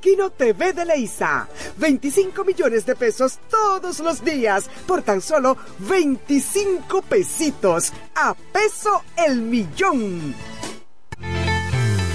Kino TV de Leisa. 25 millones de pesos todos los días por tan solo 25 pesitos. A peso el millón.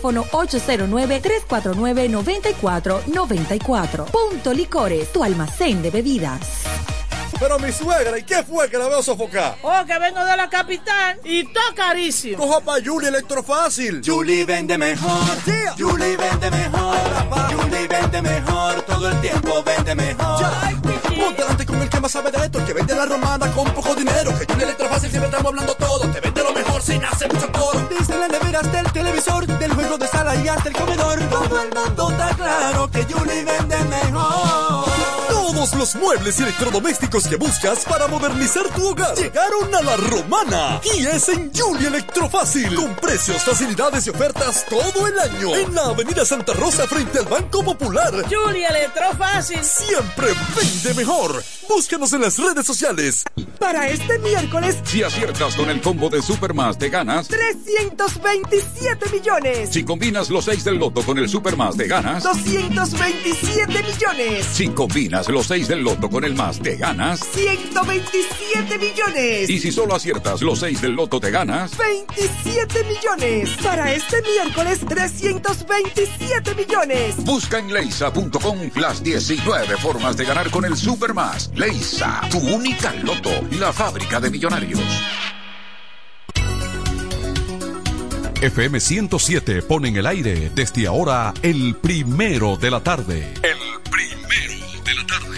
809-349-9494. Punto Licores, tu almacén de bebidas. Pero mi suegra, ¿y qué fue que la veo sofocar? Oh, que vengo de la capital y todo carísimo. Coja pa' Julie Electrofácil. Julie vende mejor. Julie vende mejor. Julie vende mejor. Todo el tiempo vende mejor. Ponte delante con el que más sabe de esto, que vende la romana con poco dinero. Que Julie Electrofácil siempre estamos hablando todo. Te vende lo mejor sin hacer mucho coro. Desde la nevera hasta el televisor, del juego de sala y hasta el comedor. Todo el mundo está claro que Julie vende mejor. Todos los muebles y electrodomésticos que buscas para modernizar tu hogar llegaron a la romana y es en Julie Electrofácil con precios, facilidades y ofertas todo el año en la Avenida Santa Rosa frente al Banco Popular. Julie Electrofácil Siempre vende mejor. Búscanos en las redes sociales. Para este miércoles, Si aciertas con el combo de Supermas, te ganas. 327 millones. Si combinas los 6 del loto con el Supermas, te ganas. 227 millones. Si combinas los 6 del loto con el más, te ganas. 127 millones. Y si solo aciertas los 6 del loto, te ganas. 27 millones. Para este miércoles, 327 millones. Busca en leisa.com las 19 formas de ganar con el Supermas. Leisa, tu única loto, la fábrica de millonarios. FM 107 pone en el aire desde ahora el primero de la tarde. El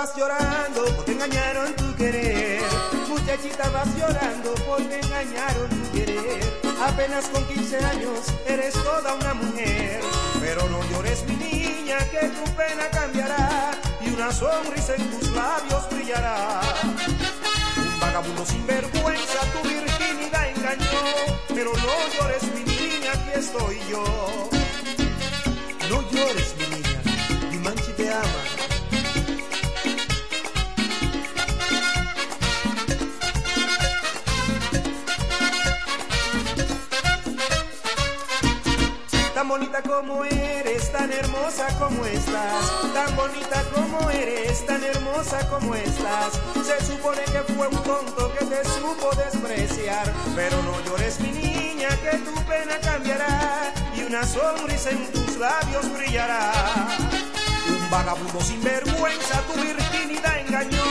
Vas llorando porque engañaron tu querer. Muchachita vas llorando porque engañaron tu querer. Apenas con 15 años eres toda una mujer. Pero no llores mi niña que tu pena cambiará y una sonrisa en tus labios brillará. Un vagabundo sin vergüenza tu virginidad engañó. Pero no llores mi niña, aquí estoy yo. No llores mi niña, mi manchi te ama. Como eres, tan hermosa como estás. Tan bonita como eres, tan hermosa como estás. Se supone que fue un tonto que te supo despreciar. Pero no llores, mi niña, que tu pena cambiará. Y una sonrisa en tus labios brillará. Un vagabundo sin vergüenza tu virginidad engañó.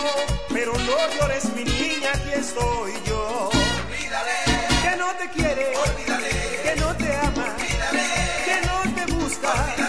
Pero no llores, mi niña, aquí estoy yo. Que no te quiere, que no te ama, que no te busca,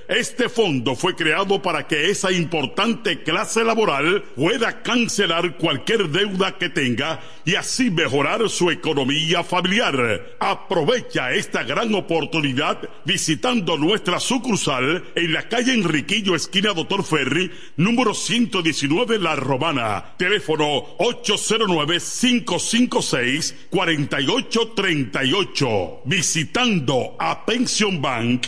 Este fondo fue creado para que esa importante clase laboral pueda cancelar cualquier deuda que tenga y así mejorar su economía familiar. Aprovecha esta gran oportunidad visitando nuestra sucursal en la calle Enriquillo, esquina Doctor Ferry, número 119 La Romana. Teléfono 809 556 4838. Visitando a Pension Bank,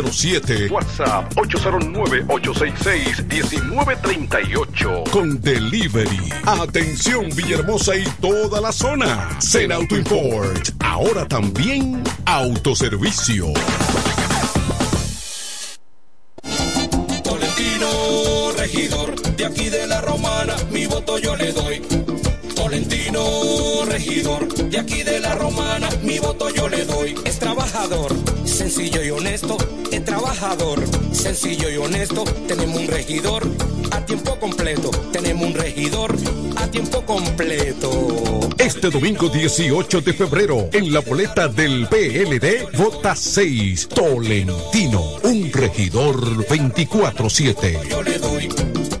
WhatsApp 809-866-1938. Con delivery. Atención Villahermosa y toda la zona. Zen Auto Import. Ahora también autoservicio. Tolentino, regidor, de aquí de la romana, mi voto yo le doy. Tolentino, regidor, de aquí de la romana, mi voto yo le doy. Es trabajador, sencillo y honesto, es trabajador, sencillo y honesto. Tenemos un regidor a tiempo completo, tenemos un regidor a tiempo completo. Este domingo 18 de febrero, en la boleta del PLD, vota 6, Tolentino, un regidor 24-7.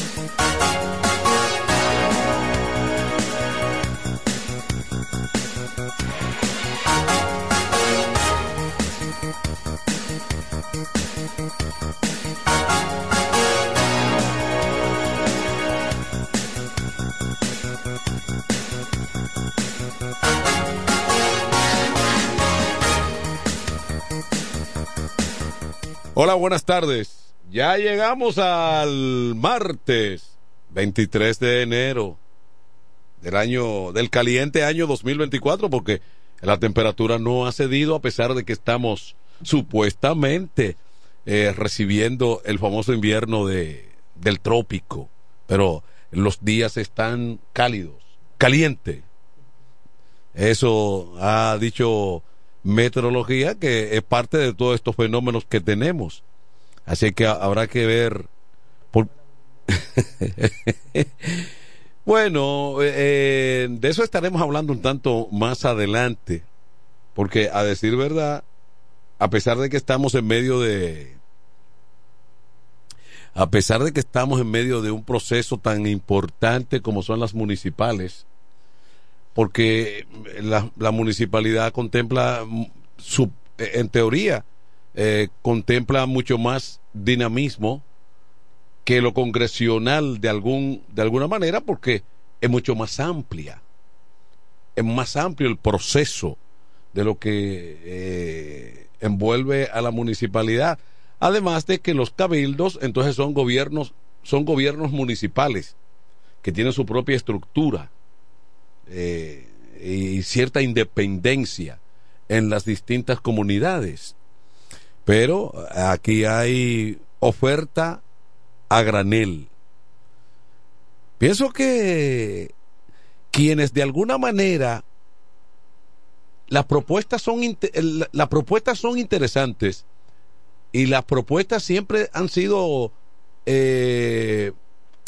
Hola, buenas tardes. Ya llegamos al martes 23 de enero del año del caliente año 2024 porque la temperatura no ha cedido a pesar de que estamos supuestamente eh, recibiendo el famoso invierno de, del trópico, pero los días están cálidos, caliente. Eso ha dicho meteorología que es parte de todos estos fenómenos que tenemos. Así que habrá que ver. Bueno, eh, de eso estaremos hablando un tanto más adelante, porque a decir verdad, a pesar de que estamos en medio de a pesar de que estamos en medio de un proceso tan importante como son las municipales, porque la, la municipalidad contempla, su, en teoría, eh, contempla mucho más dinamismo que lo congresional de algún de alguna manera porque es mucho más amplia es más amplio el proceso de lo que eh, envuelve a la municipalidad además de que los cabildos entonces son gobiernos son gobiernos municipales que tienen su propia estructura eh, y cierta independencia en las distintas comunidades pero aquí hay oferta a granel. Pienso que quienes de alguna manera las propuestas son las propuestas son interesantes y las propuestas siempre han sido eh,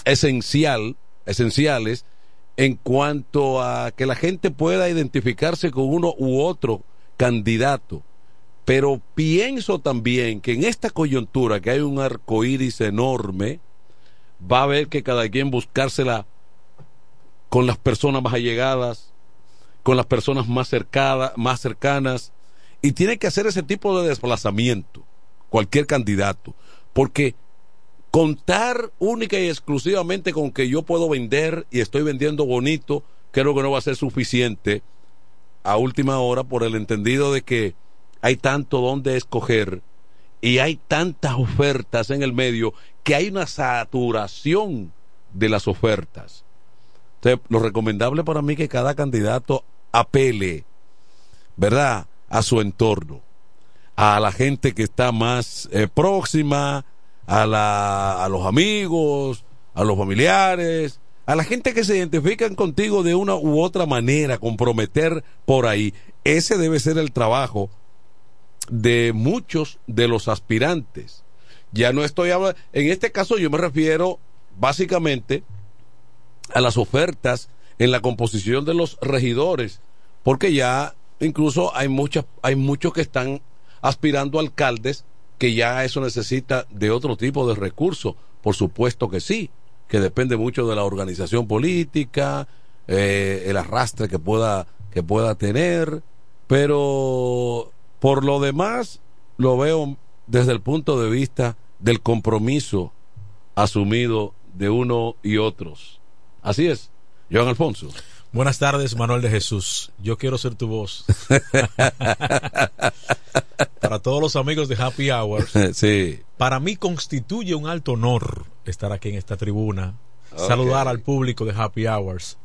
esencial esenciales en cuanto a que la gente pueda identificarse con uno u otro candidato. Pero pienso también que en esta coyuntura, que hay un arco iris enorme, va a haber que cada quien buscársela con las personas más allegadas, con las personas más, cercadas, más cercanas, y tiene que hacer ese tipo de desplazamiento, cualquier candidato, porque contar única y exclusivamente con que yo puedo vender y estoy vendiendo bonito, creo que no va a ser suficiente a última hora por el entendido de que hay tanto donde escoger y hay tantas ofertas en el medio que hay una saturación de las ofertas. Entonces, lo recomendable para mí es que cada candidato apele, ¿verdad?, a su entorno, a la gente que está más eh, próxima, a, la, a los amigos, a los familiares, a la gente que se identifican contigo de una u otra manera, comprometer por ahí. Ese debe ser el trabajo de muchos de los aspirantes. Ya no estoy hablando, en este caso yo me refiero básicamente a las ofertas en la composición de los regidores, porque ya incluso hay muchas, hay muchos que están aspirando a alcaldes que ya eso necesita de otro tipo de recursos, por supuesto que sí, que depende mucho de la organización política, eh, el arrastre que pueda, que pueda tener, pero por lo demás, lo veo desde el punto de vista del compromiso asumido de uno y otros. Así es, Joan Alfonso. Buenas tardes, Manuel de Jesús. Yo quiero ser tu voz. para todos los amigos de Happy Hours, sí. para mí constituye un alto honor estar aquí en esta tribuna, saludar al público de Happy Hours.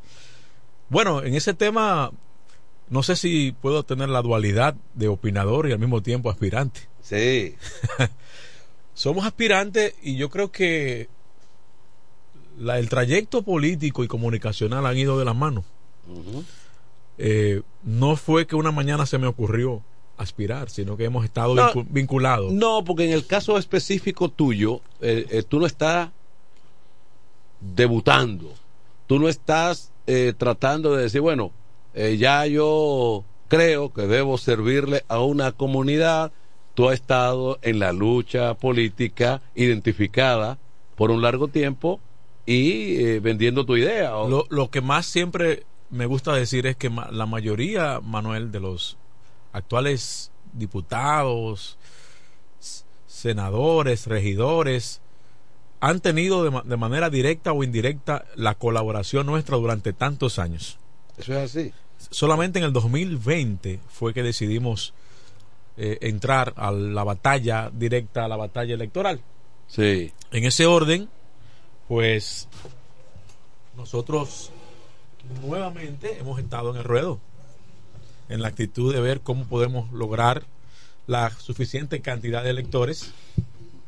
Bueno, en ese tema no sé si puedo tener la dualidad de opinador y al mismo tiempo aspirante. Sí. Somos aspirantes y yo creo que el trayecto político y comunicacional han ido de la mano. Eh, no fue que una mañana se me ocurrió aspirar, sino que hemos estado No. vinculados. No, porque en el caso específico tuyo, eh, eh, tú no estás debutando. Tú no estás tratando de decir, bueno, ya yo creo que debo servirle a una comunidad. Tú has estado en la lucha política identificada por un largo tiempo y eh, vendiendo tu idea. Lo, lo que más siempre me gusta decir es que la mayoría, Manuel, de los actuales diputados, senadores, regidores, han tenido de manera directa o indirecta la colaboración nuestra durante tantos años. Eso es así. Solamente en el 2020 fue que decidimos eh, entrar a la batalla directa, a la batalla electoral. Sí. En ese orden, pues nosotros nuevamente hemos estado en el ruedo, en la actitud de ver cómo podemos lograr la suficiente cantidad de electores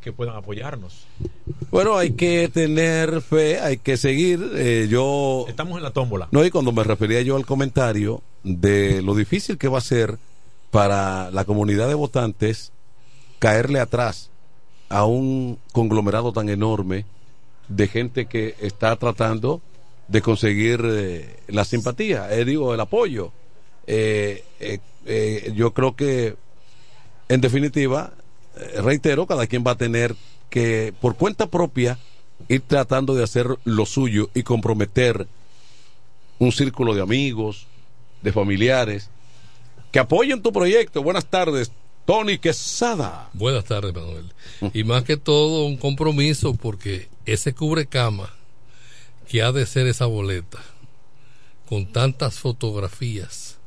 que puedan apoyarnos. Bueno, hay que tener fe, hay que seguir. eh, yo Estamos en la tómbola. No, y cuando me refería yo al comentario de lo difícil que va a ser para la comunidad de votantes caerle atrás a un conglomerado tan enorme de gente que está tratando de conseguir eh, la simpatía, eh, digo, el apoyo. Eh, yo creo que, en definitiva, reitero, cada quien va a tener que, por cuenta propia, ir tratando de hacer lo suyo y comprometer un círculo de amigos, de familiares, que apoyen tu proyecto. Buenas tardes, Tony Quesada. Buenas tardes, Manuel. Y más que todo, un compromiso porque ese cubre cama que ha de ser esa boleta, con tantas fotografías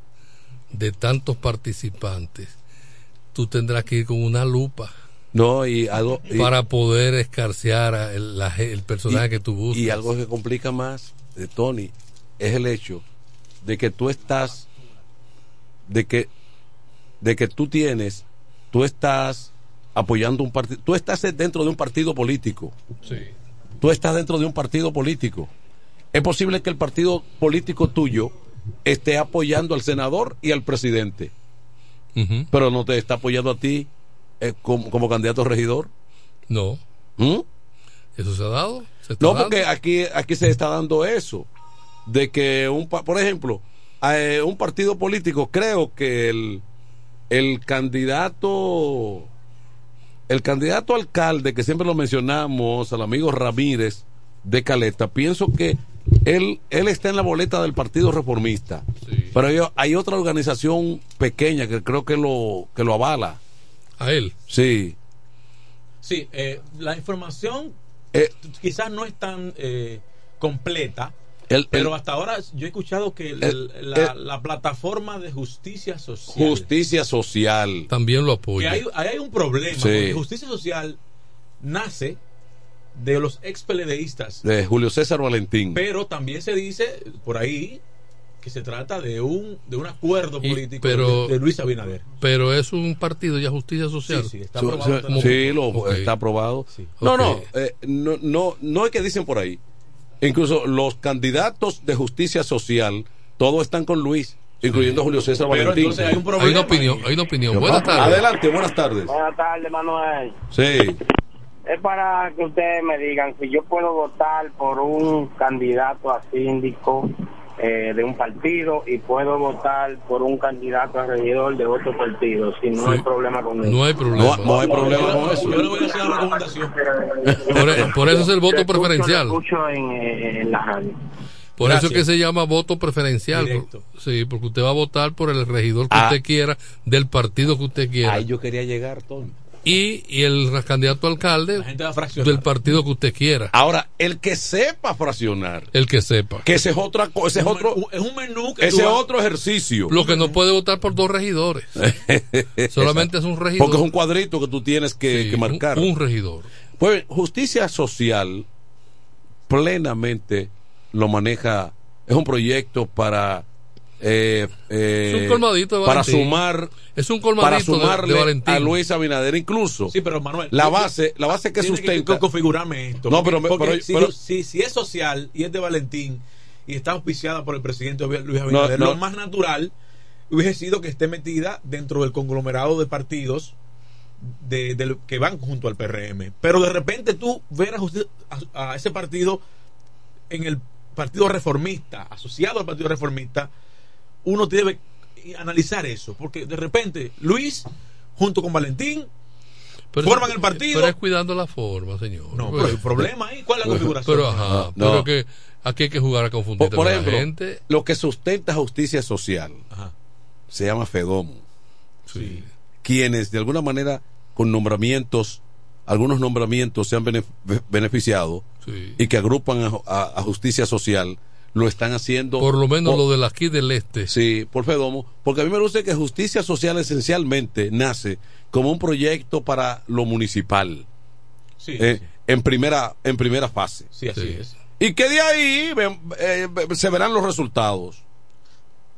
de tantos participantes, tú tendrás que ir con una lupa No, y algo. y- para poder escarcear a el, la el personaje que tú buscas. Y algo que complica más, de Tony, es el hecho de que tú estás, de que, de que tú tienes, tú estás apoyando un partido, tú estás dentro de un partido político. Sí. Tú estás dentro de un partido político. Es posible que el partido político tuyo esté apoyando al senador y al presidente, pero no te está apoyando a ti eh, como, como candidato a regidor. No. ¿Mm? ¿Eso se ha dado? ¿Se está No, dando? porque aquí, aquí se está dando eso. De que, un, por ejemplo, eh, un partido político, creo que el, el candidato, el candidato alcalde, que siempre lo mencionamos, al amigo Ramírez de Caleta, pienso que él, él está en la boleta del Partido Reformista. Pero hay, hay otra organización pequeña que creo que lo, que lo avala. A él. Sí. Sí, eh, la información Eh, quizás no es tan eh, completa, El- pero el- hasta ahora yo he escuchado que el- El- la, el- la plataforma de justicia social Justicia social. También lo apoya. hay, ahí hay un problema Sí. porque justicia social nace de los ex peledeístas De Julio César Valentín. pero también se dice por ahí que se trata de un de un acuerdo Y- político pero- de, de Luis Abinader Pero es un partido ya justicia social. Sí, sí, está aprobado sí, lo, está aprobado. No, no, eh, no, no, no es que dicen por ahí. Incluso los candidatos de justicia social, todos están con Luis, incluyendo Julio César Pero Valentín. entonces hay un Hay una opinión, hay una opinión. Buenas tardes. Adelante, buenas tardes. Buenas tardes, Manuel. Sí. Es para que ustedes me digan si yo puedo votar por un candidato a síndico eh, de un partido y puedo votar por un candidato a regidor de otro partido, si no Sí. hay problema con eso. No hay problema. No, no hay problema con eso. yo le voy a hacer una recomendación Por, e- por eso es el voto Lo escucho- preferencial. Lo escucho en, eh, en la radio. Por Gracias. eso es que se llama voto preferencial. Directo. Sí, porque usted va a votar por el regidor que Ah. usted quiera, del partido que usted quiera. Ahí yo quería llegar, Tony. Y, y el candidato alcalde del partido que usted quiera. Ahora, el que sepa fraccionar, El que sepa. que ese es otra co- ese es otro, es un menú que ese es otro ejercicio. Lo que no puede votar por dos regidores. Solamente es un regidor. Porque es un cuadrito que tú tienes que, Sí, que marcar. Un, un regidor. Pues justicia social plenamente lo maneja, es un proyecto para eh, eh, Es un colmadito de para Valentín. sumar Es un para colmadito de- de, sumarle Valentín. a Luis Abinader incluso sí pero Manuel la base la base que sustenta configurarme esto No, porque- pero- porque pero- si, pero- si, si es social y es de Valentín y está auspiciada por el presidente Luis Abinader, No, no. lo más natural hubiese sido que esté metida dentro del conglomerado de partidos de, de que van junto al PRM. Pero de repente tú ver a, justi- a- a ese partido en el partido reformista, asociado al partido reformista, uno debe analizar eso, porque de repente Luis, junto con Valentín, Pero forman es- el partido. Pero es cuidando la forma, señor. No, pero hay problema ahí. ¿Cuál es la configuración? Pero, ajá, No. pero que aquí hay que jugar a confundir Por, por a la ejemplo, gente. lo que sustenta justicia social se llama FEDOMO. Quienes de alguna manera con nombramientos, algunos nombramientos se han benef- be- beneficiado Sí. y que agrupan a, a- a justicia social, lo están haciendo. Por lo menos por- lo del aquí del este. Sí, por FEDOMO, porque a mí me gusta que justicia social esencialmente nace como un proyecto para lo municipal. Sí, eh, En primera en primera fase. Sí, así es. Y que de ahí eh, se verán los resultados.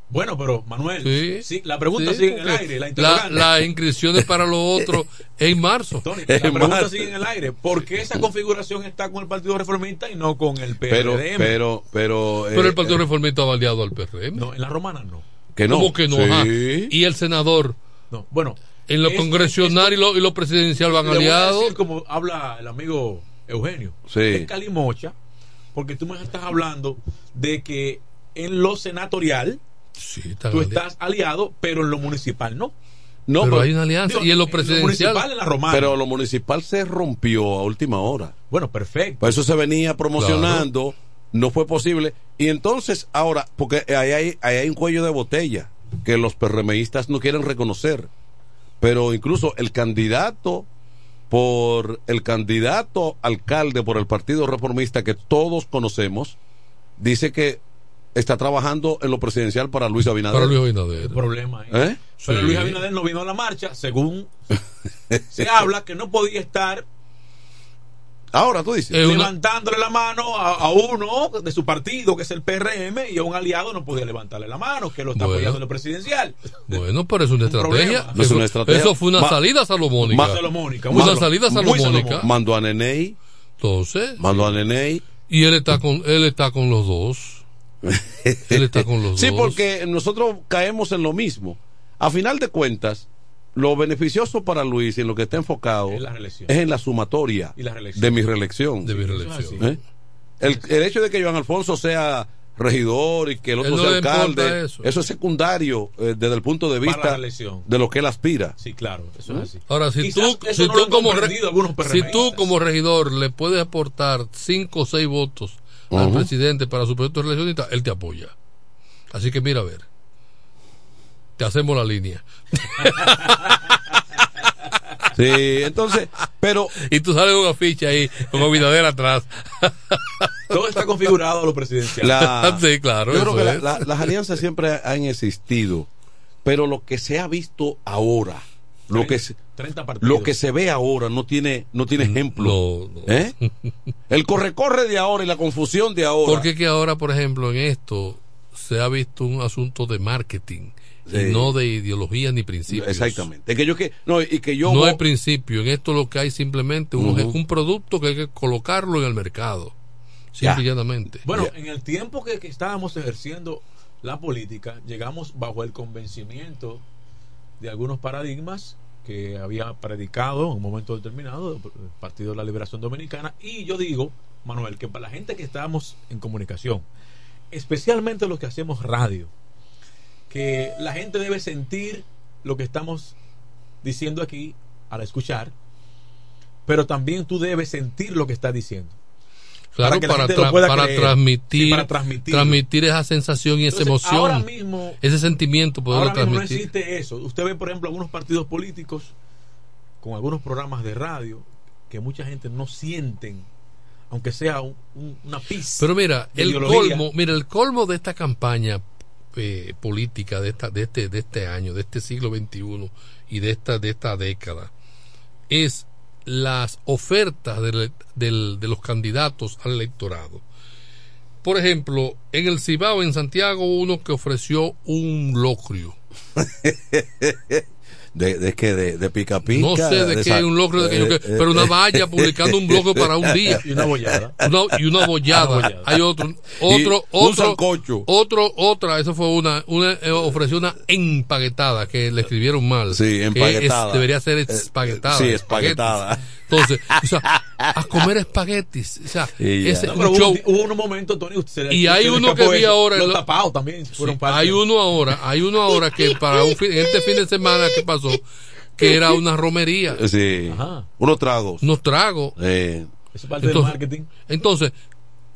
Bueno, pero Manuel, Sí. sí, la pregunta Sí, sigue en el aire. La, la- inscripciones para lo otro en marzo. Tony, la En pregunta marzo. sigue en el aire. ¿Por qué esa configuración está con el Partido Reformista y no con el PRM? Pero, pero, pero. Pero eh, el Partido Reformista ha baleado al PRM. No, en la romana no. que no. ¿Cómo que no? Sí. Ajá. Y el senador. No, bueno. En lo es- congresional y, lo, y lo presidencial van aliados. como habla el amigo Eugenio. Sí. Es calimocha, porque tú me estás hablando de que en lo senatorial Sí, tú estás aliado, pero en lo municipal no. No, pero pero, hay una alianza. Digo, y en lo en presidencial. municipal en la romana. pero lo municipal se rompió a última hora. bueno, perfecto. Por eso se venía promocionando, no fue posible. Y entonces, ahora, porque ahí hay, ahí hay un cuello de botella que los PRMistas no quieren reconocer. Pero incluso el candidato por el candidato alcalde por el Partido Reformista que todos conocemos, dice que está trabajando en lo presidencial para Luis Abinader. Para Luis Abinader. El problema ahí. ¿Eh? Pero Sí. Luis Abinader no vino a la marcha, según se habla que no podía estar Ahora tú dices. Una- levantándole la mano a, a uno de su partido, que es el PRM, y a un aliado no podía levantarle la mano, que lo está Bueno. apoyando en lo presidencial. Bueno, pero es una Un estrategia. No es Eso, una estrategia. eso fue una Ma- salida salomónica. Ma- Salomónica, Una salida salomónica. salomónica. Mandó a Neney, Entonces, mandó a Neney. y él está con él está con los dos. Él está con los Sí, dos. porque nosotros caemos en lo mismo. A final de cuentas, lo beneficioso para Luis y en lo que está enfocado Es la reelección. es en la sumatoria Y la reelección. de mi reelección. de mi Eso es reelección. así. ¿Eh? El, el hecho de que Joan Alfonso sea regidor y que el otro no sea alcalde, eso. eso. es secundario eh, desde el punto de vista de lo que él aspira. Sí, claro, eso es así. Ahora, si Quizás tú, si no tú como, si tú como regidor le puedes aportar 5 o 6 votos al presidente para su proyecto reeleccionista, él te apoya. Así que mira a ver. Te hacemos la línea. Sí, entonces, pero Y tú sales una ficha ahí con Abinader atrás. Todo está configurado a lo presidencial. la, sí, claro. yo creo que la- es. la- las alianzas siempre han existido, pero lo que se ha visto ahora, lo que se, 30 partidos. lo que se ve ahora no tiene no tiene ejemplo. No, no. ¿Eh? El corre-corre de ahora y la confusión de ahora. Porque que ahora, por ejemplo, en esto se ha visto un asunto de marketing Sí. y no de ideología ni principios. Exactamente. Que yo que no y que yo no hay principio. En esto lo que hay simplemente un, un producto que hay que colocarlo en el mercado. Simple y llanamente. Bueno, en el tiempo que, que estábamos ejerciendo la política, llegamos bajo el convencimiento de algunos paradigmas que había predicado en un momento determinado el Partido de la Liberación Dominicana. Y yo digo, Manuel, que para la gente que estábamos en comunicación, especialmente los que hacemos radio, que la gente debe sentir lo que estamos diciendo aquí al escuchar, pero también tú debes sentir lo que estás diciendo. Claro, para, tra- para creer. transmitir, Sí, para transmitir. transmitir esa sensación y esa emoción, ahora mismo- ese sentimiento, poderlo Ahora mismo no existe eso. Usted ve, por ejemplo, algunos partidos políticos con algunos programas de radio que mucha gente no sienten, aunque sea un- un- una pizca. Pero mira, el ideología. colmo, mira, el colmo de esta campaña eh, política de esta, de este, de este año, de este siglo XXI y de esta, de esta década, es las ofertas de los candidatos al electorado. Por ejemplo, en el Cibao, en Santiago, uno que ofreció un locrio. De, de que de, de pica pica. No sé de, qué, un locro de que yo que, pero una valla publicando un blog para un día. Y una bollada. Una, y una bollada. Hay otro, otro, otro, otro, otra, eso fue una, una eh, ofreció una empaquetada que le escribieron mal. Sí, empaquetada. Es, debería ser espaguetada. Sí, espaguetada. Entonces, o sea, a comer espaguetis. O sea, ese, no, pero un show. Hubo, un momento, Tony, usted y hay uno que vi ahora. Los tapados también. Sí, hay uno ahora, hay uno ahora que para un fin, este fin de semana que pasó, que era una romería. Sí. Ajá. Unos tragos. Unos tragos. Eh. Eso es parte entonces, del marketing. Entonces,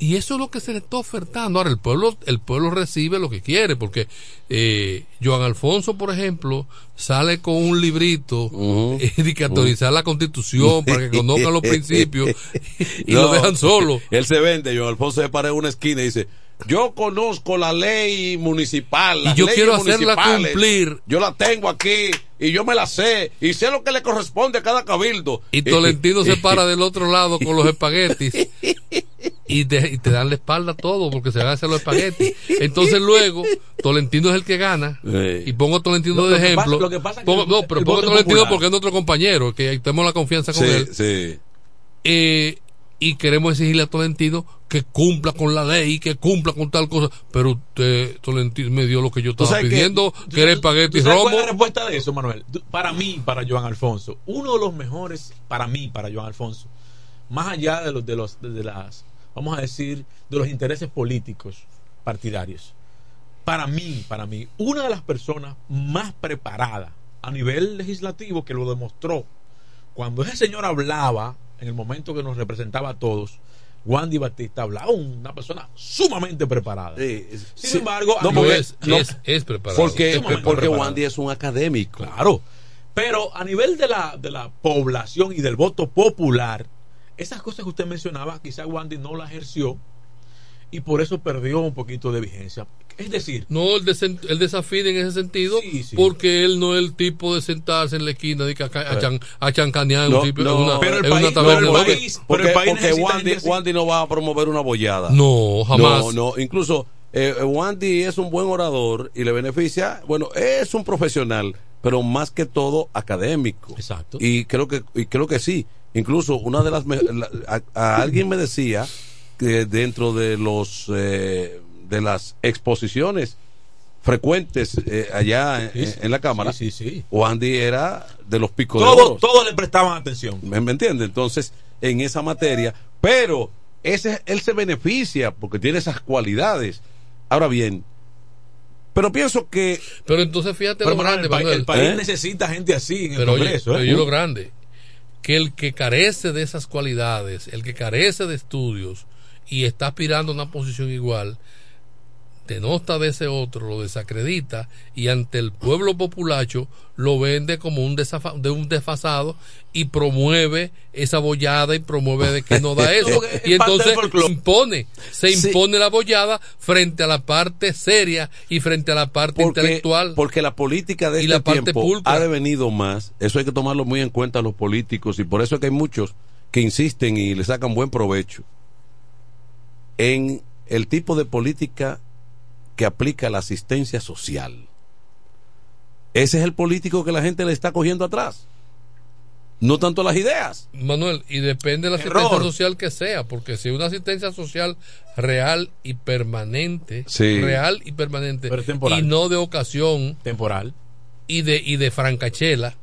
y eso es lo que se le está ofertando. Ahora, el pueblo, el pueblo recibe lo que quiere, porque eh, Joan Alfonso, por ejemplo, sale con un librito uh -huh. uh -huh. la constitución para que conozcan los principios y no, lo dejan solo. Él se vende, Joan Alfonso se para en una esquina y dice, yo conozco la ley municipal. Y yo quiero hacerla cumplir. Yo la tengo aquí y yo me la sé y sé lo que le corresponde a cada cabildo. Y Tolentino se para del otro lado con los espaguetis y te, y te dan la espalda todo porque se van a hacer los espaguetis. Entonces luego Tolentino es el que gana y pongo a Tolentino Lo- de lo ejemplo. pasa- lo que pasa es que Pongo- el- no, pero pongo a Tolentino popular. porque es nuestro compañero, que tenemos la confianza con Sí, él. sí. Eh, y queremos exigirle a Tolentino que cumpla con la ley, que cumpla con tal cosa. Pero usted, Tolentino, me dio lo que yo ¿Tú estaba pidiendo, ¿Tú que era espagueti sabes romo. cuál es la respuesta de eso, Manuel? Para mí, para Joan Alfonso, uno de los mejores, para mí, para Joan Alfonso, más allá de los, de los, de las, vamos a decir, de los intereses políticos partidarios, para mí, para mí, una de las personas más preparadas a nivel legislativo que lo demostró cuando ese señor hablaba en el momento que nos representaba a todos. Wandy Batista hablaba una persona sumamente preparada. Sin Sí. embargo, No, a porque- nivel- es, no, es, es preparado. Porque, porque preparado. Wandy es un académico. Claro. Pero a nivel de la, de la población y del voto popular, esas cosas que usted mencionaba, quizá Wandy no la ejerció y por eso perdió un poquito de vigencia. Es decir, No, el, desen- el desafío en ese sentido, sí. porque él no es el tipo de sentarse en la esquina de que a, a, chan- a chancanear en No, un tipo- no, una, pero el en una país- taberna. no, ¿no? el país- porque, porque Wandy, Wandy no va a promover una bollada. No, jamás. No, no, incluso eh, Wandy es un buen orador y le beneficia, bueno, es un profesional, pero más que todo académico. Exacto. Y creo que y creo que sí. Incluso una de las la- a, a alguien me decía que dentro de los eh, de las exposiciones frecuentes eh, allá en, Sí, sí. en la cámara, Sí, sí, sí. Wandy era de los picos de todos oro. todos le prestaban atención. ¿Me, me entiende? Entonces, en esa materia, pero ese, él se beneficia porque tiene esas cualidades. Ahora bien, pero pienso que. Pero entonces fíjate Pero, lo Manuel, grande, el, pa- Manuel. el país ¿Eh? necesita gente así en el Pero oye, Congreso. pero ¿eh? oye lo grande, que el que carece de esas cualidades, el que carece de estudios y está aspirando a una posición igual, denota de ese otro, lo desacredita y ante el pueblo populacho lo vende como un, desafa- de un desfasado y promueve esa bollada y promueve de que no da eso. y entonces impone, se Sí. impone la bollada frente a la parte seria y frente a la parte Porque, intelectual. porque la política de Y este la parte tiempo pulcra. ha devenido más. Eso hay que tomarlo muy en cuenta los políticos y por eso es que hay muchos que insisten y le sacan buen provecho en el tipo de política que aplica la asistencia social. Ese es el político que la gente le está cogiendo atrás. No tanto las ideas. Manuel, y depende de la asistencia social que sea, porque si una asistencia social real y permanente, Sí. real y permanente, Pero temporal. y no de ocasión Temporal. y de, y de francachela,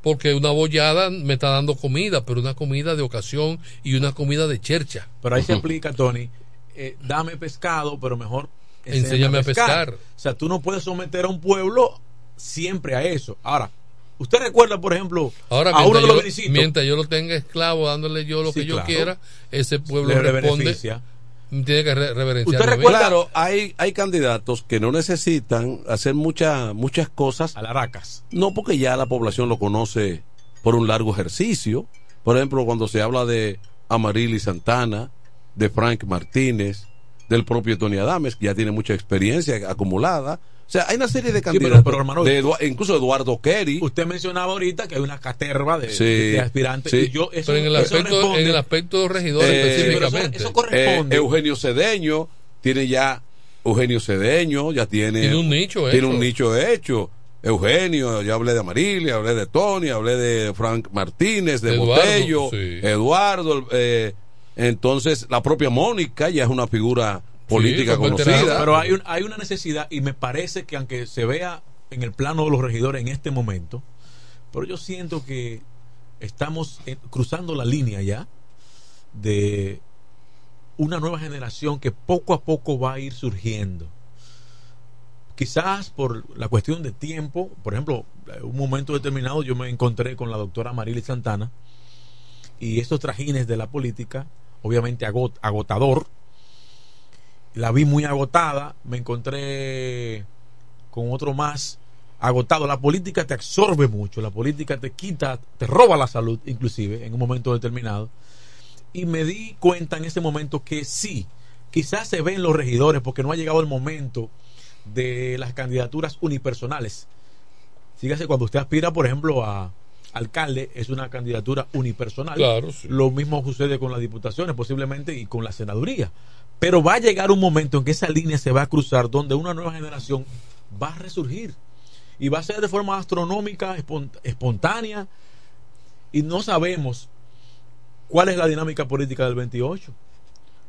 porque una bollada me está dando comida, pero una comida de ocasión y una comida de chercha. Pero ahí se aplica, Tony, eh, dame pescado, pero mejor Enséñame a pescar. O sea, tú no puedes someter a un pueblo siempre a eso. Ahora, usted recuerda, por ejemplo, Ahora, a uno mientras, de los yo, mientras yo lo tenga esclavo, dándole yo lo Sí, que yo claro. quiera, ese pueblo Le responde, beneficia. tiene que re- reverenciar. ¿Usted recuerda- Claro, hay, hay candidatos que no necesitan hacer muchas muchas cosas. Alaracas. No porque ya la población lo conoce por un largo ejercicio. Por ejemplo, cuando se habla de Amarili Santana, de Frank Martínez, del propio Tony Adames, que ya tiene mucha experiencia acumulada. O sea, hay una serie de candidatos. pero, hermano, de Edu- incluso Eduardo Kerry. Usted mencionaba ahorita que hay una caterva de, Sí, de aspirantes. sí. Y yo, eso, Pero en el eso aspecto, responde- en el aspecto de regidores Eh, específicamente. eso- eso corresponde. Eh, Eugenio Cedeño tiene ya Eugenio Cedeño ya tiene Tiene un nicho tiene hecho. un nicho hecho Eugenio, ya hablé de Amarilia, hablé de Tony, hablé de Frank Martínez, de Eduardo, Botello, sí. Eduardo, eh, entonces la propia Mónica ya es una figura política conocida. Pero hay, un- hay una necesidad y me parece que aunque se vea en el plano de los regidores en este momento, pero yo siento que estamos eh, cruzando la línea ya de una nueva generación que poco a poco va a ir surgiendo. Quizás por la cuestión de tiempo, por ejemplo, en un momento determinado yo me encontré con la doctora Marily Santana y estos trajines de la política, obviamente agot- agotador, la vi muy agotada, me encontré con otro más agotado. La política te absorbe mucho, la política te quita, te roba la salud, inclusive, en un momento determinado. Y me di cuenta en ese momento que sí, quizás se ven los regidores porque no ha llegado el momento de las candidaturas unipersonales. Fíjese, cuando usted aspira, por ejemplo, a alcalde, es una candidatura unipersonal. Claro, sí. Lo mismo sucede con las diputaciones, posiblemente, y con la senaduría. Pero va a llegar un momento en que esa línea se va a cruzar, donde una nueva generación va a resurgir. Y va a ser de forma astronómica, espon- espontánea. Y no sabemos cuál es la dinámica política del 28.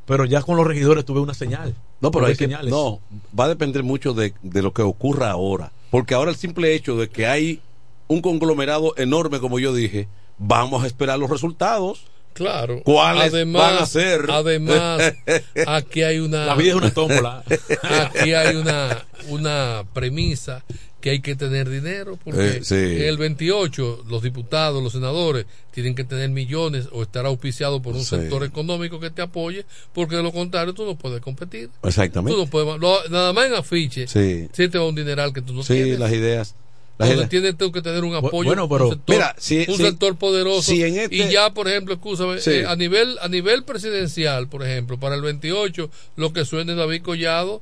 Pero ya con los regidores tuve una señal. No, pero hay que, señales. no, va a depender mucho de, de lo que ocurra ahora. Porque ahora el simple hecho de que hay un conglomerado enorme, como yo dije, vamos a esperar los resultados. Claro. ¿Cuáles además, van a ser? Además, aquí hay una. La vida es una tómbola. Aquí hay una, una premisa que hay que tener dinero porque Eh, sí. en el 28 los diputados, los senadores tienen que tener millones o estar auspiciados por un Sí. sector económico que te apoye porque de lo contrario tú no puedes competir. Exactamente. Tú no puedes, lo- nada más en afiche, Sí. sí te va un dineral que tú no Sí, tienes. las ideas. Ideas. tienes tú que tener un apoyo, bueno, pero- un sector, Mira, si- un si- sector poderoso. si en este- Y ya, por ejemplo, escúchame, Sí. eh, a nivel a nivel presidencial, por ejemplo, para el 28, lo que suena es David Collado,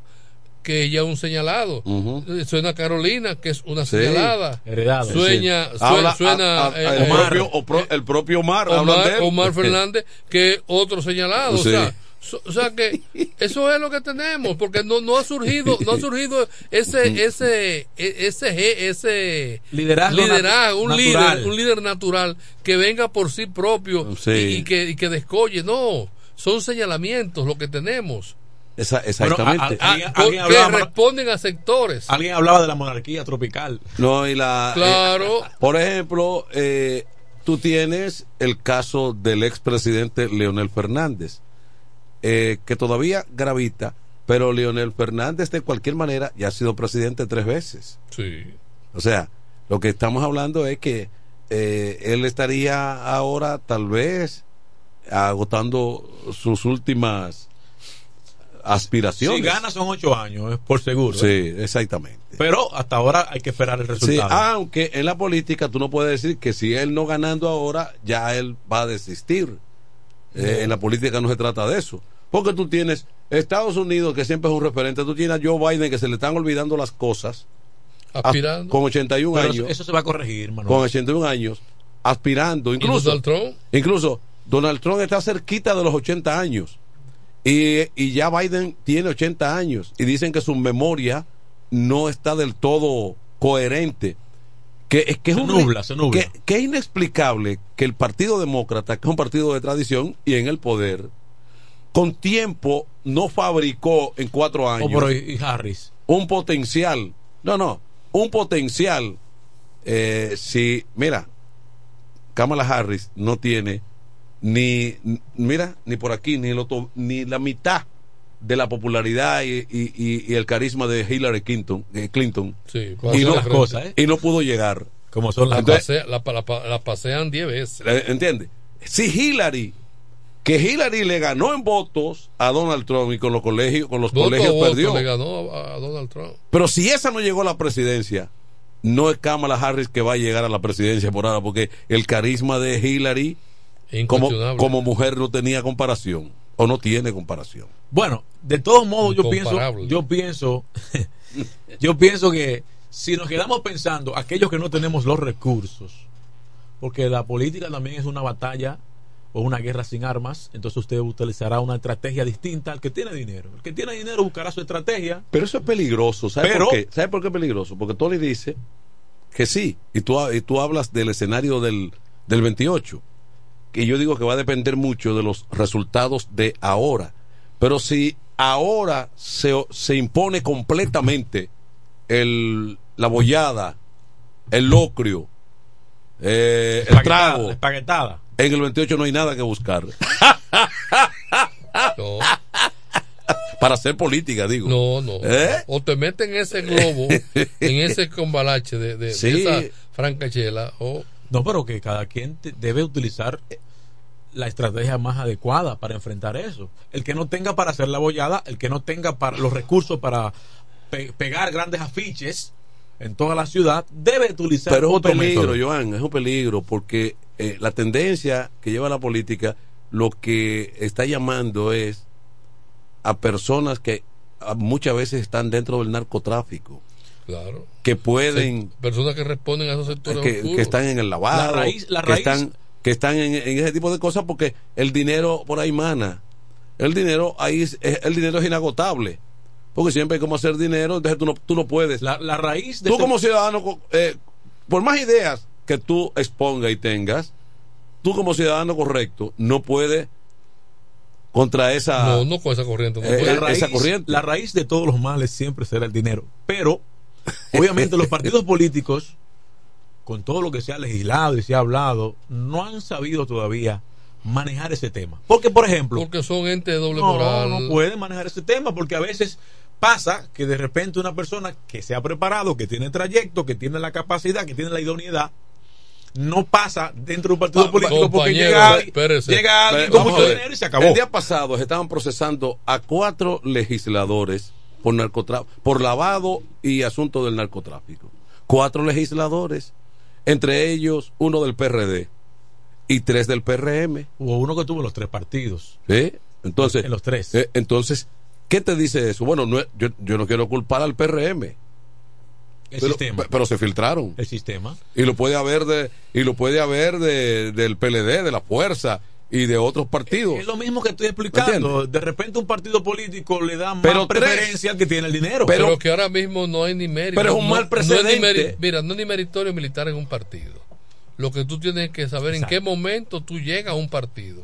que ya es un señalado. Eh, Suena Carolina, que es una Sí. señalada. Heredado. Sueña, Sí. Habla- suena a- a- eh, el, propio, o pro- el propio Omar, Omar, él. Omar Fernández, que es otro señalado. Sí. O sea, so- o sea que eso es lo que tenemos, porque no, no ha surgido, no ha surgido ese, ese, e- ese, ge- ese Liderazgo liderazgo, un líder, natural. un líder natural que venga por sí propio Sí. y, y que, y que descolle. No, son señalamientos lo que tenemos. Esa- exactamente. a- a- alguien- alguien que hablaba- responden a sectores. Alguien hablaba de la monarquía tropical. No, y la. Claro. eh, por ejemplo, eh, tú tienes el caso del expresidente Leonel Fernández, eh, que todavía gravita, pero Leonel Fernández, de cualquier manera, ya ha sido presidente tres veces. Sí. O sea, lo que estamos hablando es que eh, él estaría ahora, tal vez, agotando sus últimas aspiraciones. Si gana son ocho años, es por seguro. Sí, ¿eh? exactamente. Pero hasta ahora hay que esperar el Sí, resultado. aunque en la política tú no puedes decir que si él no ganando ahora, ya él va a desistir. Eh, en la política no se trata de eso. Porque tú tienes Estados Unidos, que siempre es un referente, tú tienes a Joe Biden, que se le están olvidando las cosas, Aspirando. a- con 81 Pero años, eso, se va a corregir, Manuel. con 81 años, aspirando, ¿Y incluso, Donald Trump? incluso Donald Trump está cerquita de los 80 años. Y, y ya Biden tiene 80 años. Y dicen que su memoria no está del todo coherente. Que, es que es Se un- nubla, se nubla. Que, que es inexplicable que el Partido Demócrata, que es un partido de tradición y en el poder, con tiempo no fabricó en cuatro años O por y Harris. un potencial. No, no, un potencial. eh, si, mira, Kamala Harris no tiene ni, mira, ni por aquí, ni, el ni la mitad de la popularidad y, y- y- y el carisma de Hillary Clinton. de Clinton Sí, y, no, las cosas, ¿eh? y no pudo llegar. Como son La, las Entonces- pasea- la, la- la- la pasean 10 veces. Eh, ¿Entiendes? Si Hillary, que Hillary le ganó en votos a Donald Trump y con los colegios, con los Voto colegios voto perdió. le ganó a, a Donald Trump. Pero si esa no llegó a la presidencia, no es Kamala Harris que va a llegar a la presidencia por ahora, porque el carisma de Hillary como, como mujer no tenía comparación, o no tiene comparación. Bueno, de todos modos, yo pienso, yo pienso, yo pienso que si nos quedamos pensando, aquellos que no tenemos los recursos, porque la política también es una batalla o una guerra sin armas, entonces usted utilizará una estrategia distinta al que tiene dinero. El que tiene dinero buscará su estrategia. Pero eso es peligroso, ¿sabe Pero- por qué? ¿Sabe por qué es peligroso? Porque Tony dice que sí. Y tú, y tú hablas del escenario del, del 28, que yo digo que va a depender mucho de los resultados de ahora. Pero si ahora se, se impone completamente el, la bollada, el locrio, eh, el trago, espaguetada. En el 28 no hay nada que buscar. No. Para hacer política, digo. No, no. ¿Eh? O te meten en ese globo, en ese combalache de, de, de Sí. esa francachela, o No, pero que cada quien te- debe utilizar la estrategia más adecuada para enfrentar eso. El que no tenga para hacer la bollada, el que no tenga para los recursos para pe- pegar grandes afiches en toda la ciudad, debe utilizar Pero es un peligro. Joan, es un peligro porque eh, la tendencia que lleva la política lo que está llamando es a personas que ah, muchas veces están dentro del narcotráfico, claro. que pueden, personas que responden a esos sectores que, que están en el lavado, La raíz- la que raíz- están, que están en, en ese tipo de cosas porque el dinero por ahí mana. El dinero ahí es- el dinero es inagotable. Porque siempre hay como hacer dinero, entonces tú no, tú no puedes. La, la raíz de tú como ciudadano, eh, por más ideas que tú expongas y tengas, tú como ciudadano correcto no puedes contra esa... No, no con esa corriente. no Eh, puede. la raíz, esa corriente. la raíz de todos los males siempre será el dinero. Pero, obviamente, los partidos políticos, con todo lo que se ha legislado y se ha hablado, no han sabido todavía manejar ese tema. Porque, por ejemplo, Porque son entes de doble no, moral. no puede manejar ese tema porque a veces pasa que de repente una persona que se ha preparado, que tiene trayecto, que tiene la capacidad, que tiene la idoneidad, no pasa dentro de un partido Pa- político porque llega, llega alguien con mucho dinero y se acabó. El día pasado se estaban procesando a cuatro legisladores por narcotráfico, por lavado y asunto del narcotráfico. Cuatro legisladores, entre ellos uno del PRD y tres del PRM. Hubo uno que tuvo los tres partidos. ¿sí? Entonces, En los tres. eh, entonces, ¿qué te dice eso? Bueno, no yo, yo no quiero culpar al PRM, El pero, sistema. pe- pero se filtraron. El sistema. y lo puede haber de y lo puede haber de, del PLD, de la Fuerza y de otros partidos. Es lo mismo que estoy ¿Me explicando. De repente un partido político le da más Pero preferencia al que tiene el dinero. Pero, Pero- que ahora mismo no hay ni mérito. Pero es un No- mal precedente. meri- mira, no es ni meritorio militar en un partido. Lo que tú tienes que saber en qué momento tú llegas a un partido.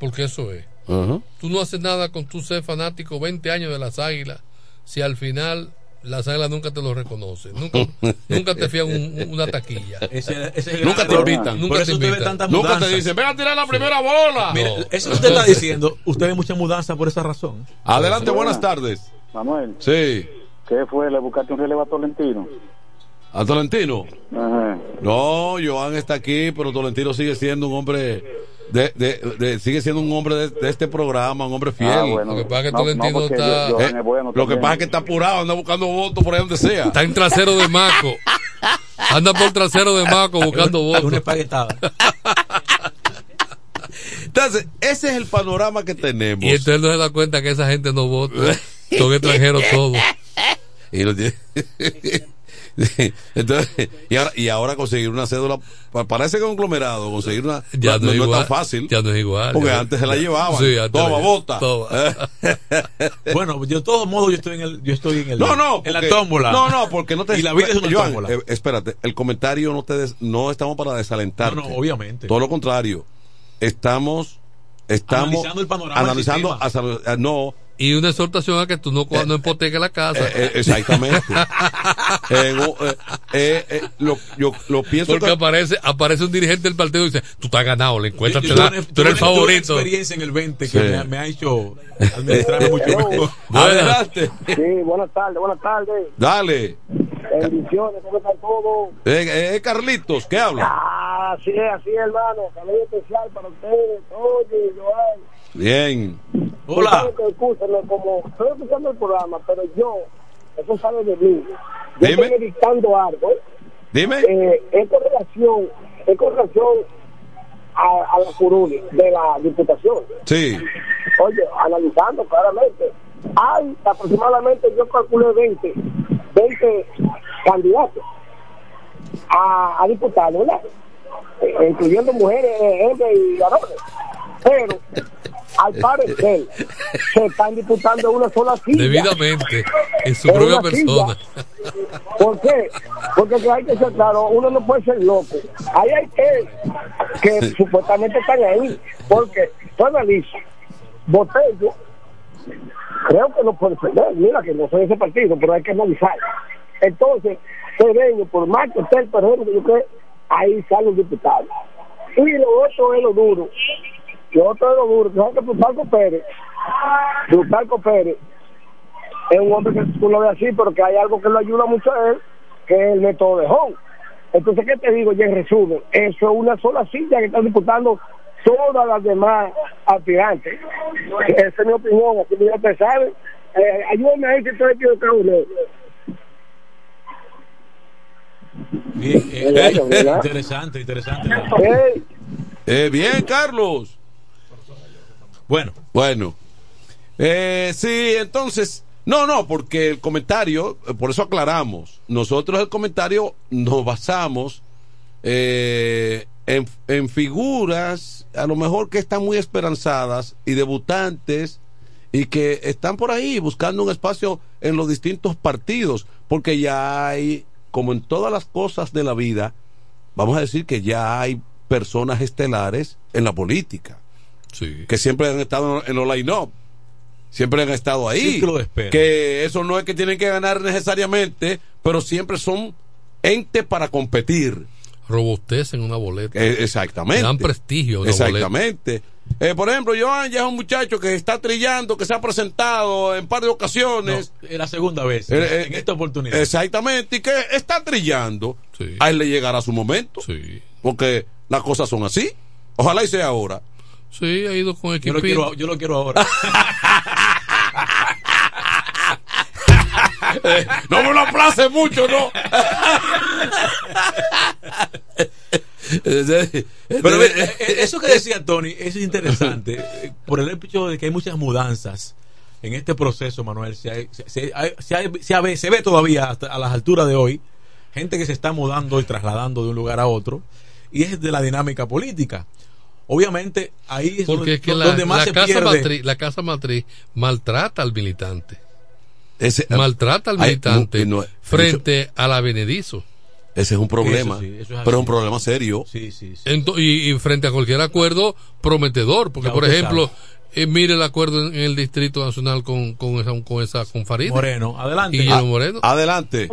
Porque eso es. Ajá. Tú no haces nada con tu ser fanático 20 años de las águilas si al final las águilas nunca te lo reconocen. Nunca, nunca te fían un- una taquilla. Ese- ese es el Nunca te invitan. Por Nunca eso te usted ve invitan. Nunca te dicen, ven a tirar la primera bola. Mire, No. eso que usted está diciendo, usted ve mucha mudanza por esa razón. Adelante, buenas tardes. Manuel, Sí. ¿qué fue? ¿Le buscaste un relevo a Tolentino? ¿A Tolentino? Ajá. No, Joan está aquí, pero Tolentino sigue siendo un hombre de, de- de- sigue siendo un hombre de, de este programa, un hombre fiel. Ah, bueno. Lo que pasa es que No, Tolentino no, porque está- yo- yo- Eh, es bueno lo que pasa es que está apurado, anda buscando votos por ahí donde sea. Está en trasero de Maco. Anda por trasero de Maco buscando Una votos. espaguetada. Entonces, ese es el panorama que tenemos. Y entonces no se da cuenta que esa gente no vota. Son extranjeros todos. Y lo tiene- Entonces, y ahora, y ahora conseguir una cédula pa- para ese conglomerado, conseguir una Ya no, no, es no es igual. tan fácil. Ya no es igual. Porque Ya- antes se la llevaban. Sí, Toma, la- bota. toma. Bueno, yo de todos modos yo estoy en el, yo estoy en el, No, no, en la tómbola. No, no, porque no te. Y la vida es una Joan, tómbola. eh, espérate, el comentario no te des- no estamos para desalentarte. No, no, obviamente. Todo lo contrario. Estamos estamos Analizando el panorama analizando hasta- eh, no Y una exhortación a que tú no, no hipoteques la casa. eh, eh, exactamente. Eh, eh, eh, lo, yo lo pienso Porque que- aparece, aparece un dirigente del partido y dice, tú estás ganado, le encuentras, tú eres el una- favorito. experiencia en el 20 que Sí. me, ha- me ha hecho administrarme mucho mejor. Adelante. Sí, buenas tardes, buenas tardes. Dale. Bendiciones, ¿cómo están todos? Eh, eh, Carlitos, ¿qué habla? Ah, así es, así es, hermano. Saludo especial para ustedes, oye, Joan. Bien. Hola. Escúchenme, como estoy escuchando el programa, pero yo, eso sabe de mí. Yo Dime. estoy meditando algo, ¿eh? Dime. Eh, es con relación, es con relación a, a la curuli de la diputación. Sí. Oye, analizando claramente, hay aproximadamente, yo calculé 20, 20 candidatos a, a diputados, ¿verdad? Eh, incluyendo mujeres, eh, hombres y varones. Pero al parecer se están disputando una sola silla. Debidamente, en su En propia una silla. persona. ¿Por qué? Porque que hay que ser claro, uno no puede ser loco. Ahí hay que, que supuestamente están ahí. Porque, tú analiza, Botello, creo que no puede perder. Mira que no soy de ese partido, pero hay que analizar. Entonces, Cedeño, por más que esté el perrero, yo creo, ahí sale el diputado. Y lo otro es lo duro. Otro es lo duro. Tú sabes que Plutarco Pérez, Plutarco Pérez, es un hombre que tú lo ves así, pero que hay algo que lo ayuda mucho a él, que es el método de Hong. Entonces, ¿qué te digo ya en resumen? Eso es una sola silla que están disputando todas las demás aspirantes. Esa es mi opinión, así que ya te saben. Eh, ayúdame ahí que estoy equivocado. Bien, eh, ¿verdad? interesante, interesante. Eh, bien, Carlos. Bueno. Bueno. Eh, sí, entonces. No, no, porque el comentario, eh, por eso aclaramos. Nosotros el comentario nos basamos eh, en, en figuras, a lo mejor que están muy esperanzadas y debutantes y que están por ahí buscando un espacio en los distintos partidos, porque ya hay, como en todas las cosas de la vida, vamos a decir que ya hay personas estelares en la política, que siempre han estado en los line-up, siempre han estado ahí, de espera. que eso no es que tienen que ganar necesariamente, pero siempre son entes para competir. Robustez en una boleta. Eh, exactamente. Dan prestigio. Exactamente. Eh, por ejemplo, Joan ya es un muchacho que está trillando, que se ha presentado en par de ocasiones. Es la segunda vez. Eh, eh, en esta oportunidad. Exactamente, y que está trillando. A él le llegará su momento. Porque las cosas son así. Ojalá y sea ahora. Sí, ha ido con Yo equipo. lo quiero, yo lo quiero ahora. No me lo aplace mucho, ¿no? Pero eh, eh, eso que decía Tony es interesante por el hecho de que hay muchas mudanzas en este proceso, Manuel. Se, hay- se- se hay- se hay- se ve, se ve todavía hasta a las alturas de hoy gente que se está mudando y trasladando de un lugar a otro y es de la dinámica política. Obviamente ahí es Porque donde, es que la, donde más la se casa pierde. matriz, la casa matriz maltrata al militante. Ese- maltrata al militante no, no, frente a la Benedizo. Ese es un problema. Eso sí, eso es pero es un problema serio. Y, y frente a cualquier acuerdo prometedor, porque Ya por ejemplo, eh, mire el acuerdo en, en el Distrito Nacional con, con esa con esa con Farid Moreno, adelante. y Guillermo Ah, Moreno. Adelante.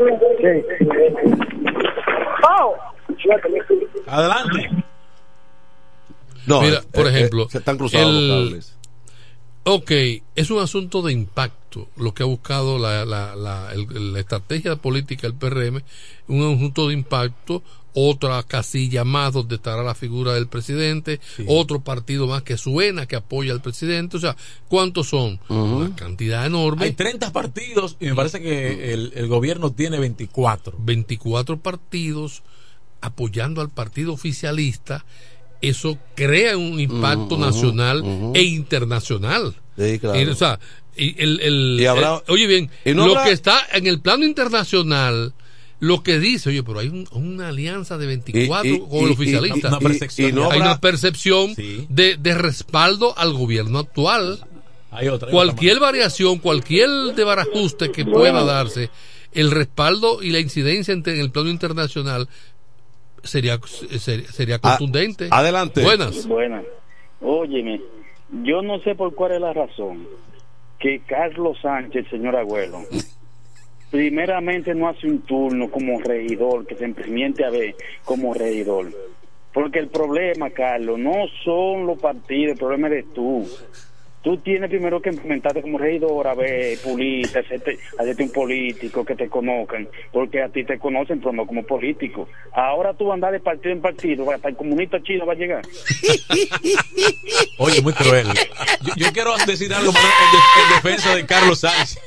Oh, Adelante. No, Mira, eh, por eh, ejemplo, se están cruzados el- los cables. Ok, es un asunto de impacto lo que ha buscado la, la, la, el- la estrategia política del PRM, un asunto de impacto, otra casilla más donde estará la figura del presidente, otro partido más que suena que apoya al presidente, o sea, ¿cuántos son? Una cantidad enorme. Hay 30 partidos y me parece que el, el gobierno tiene 24. 24 partidos apoyando al partido oficialista, eso crea un impacto nacional e internacional. Sí, claro. Y, o sea, y el, el- Y habrá- el- oye bien, y no lo habrá- que está en el plano internacional, lo que dice, oye, pero hay un- una alianza de 24 Y- y- con y- el y- oficialista. y- Una percepción. y no hay una percepción de, de respaldo al gobierno actual. Hay otra. hay Cualquier variación, cualquier desbarajuste que pueda darse, el respaldo y la incidencia en, en el plano internacional sería, sería, sería contundente. adelante. Buenas. Buenas. Óyeme, yo no sé por cuál es la razón que Carlos Sánchez, señor abuelo, primeramente no hace un turno como regidor, que se emprimiente a ver como regidor. Porque el problema, Carlos, no son los partidos, el problema eres tú. Tú tienes primero que implementarte como regidor, a ver, pulirte, hacerte, hacerte un político que te conozcan, porque a ti te conocen, pero no como político. Ahora tú vas a andar de partido en partido, hasta el comunista chino va a llegar. Oye, muy cruel. Yo, yo quiero decir algo en, de- en defensa de Carlos Sánchez.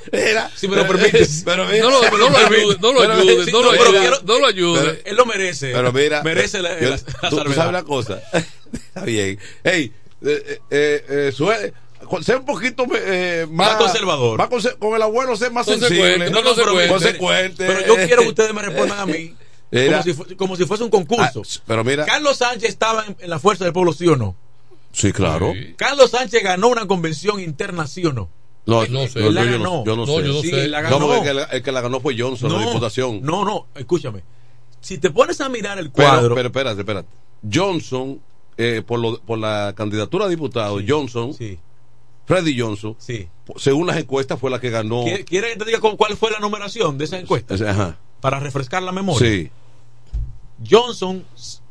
si me lo permites. Pero No lo, no lo ayude, no lo Pero- ayude, sí, no lo pero ayude, quiero- no lo ayude. Pero- Él lo merece. Pero mira, merece la, yo- la- la tú, sabes una cosa. Está bien. Hey, eh, eh, eh, sue- sé un poquito eh, más, Más conservador. más conse- con el abuelo, ser más Consecuente, sensible. no consecuente. consecuente. Pero yo quiero que ustedes me respondan a mí como si, fu- como si fuese un concurso. Ah, pero mira, Carlos Sánchez estaba en, en la fuerza del pueblo, ¿sí o no? Sí, claro. Carlos Sánchez ganó una convención interna, ¿sí o no? No, no sé. La yo ganó. no, yo no No, sé. yo no Sí, sé. la No, ganó. porque el, que la, el que la ganó fue Johnson, la diputación. No, no, escúchame. Si te pones a mirar el Pero, cuadro. pero espérate, espérate. Johnson, eh, por, lo, por la candidatura a diputado, Johnson, Freddy Johnson, según las encuestas, fue la que ganó. ¿Quiere, que te diga cu- cuál fue la numeración de esa encuesta? Ajá. Para refrescar la memoria. Sí. Johnson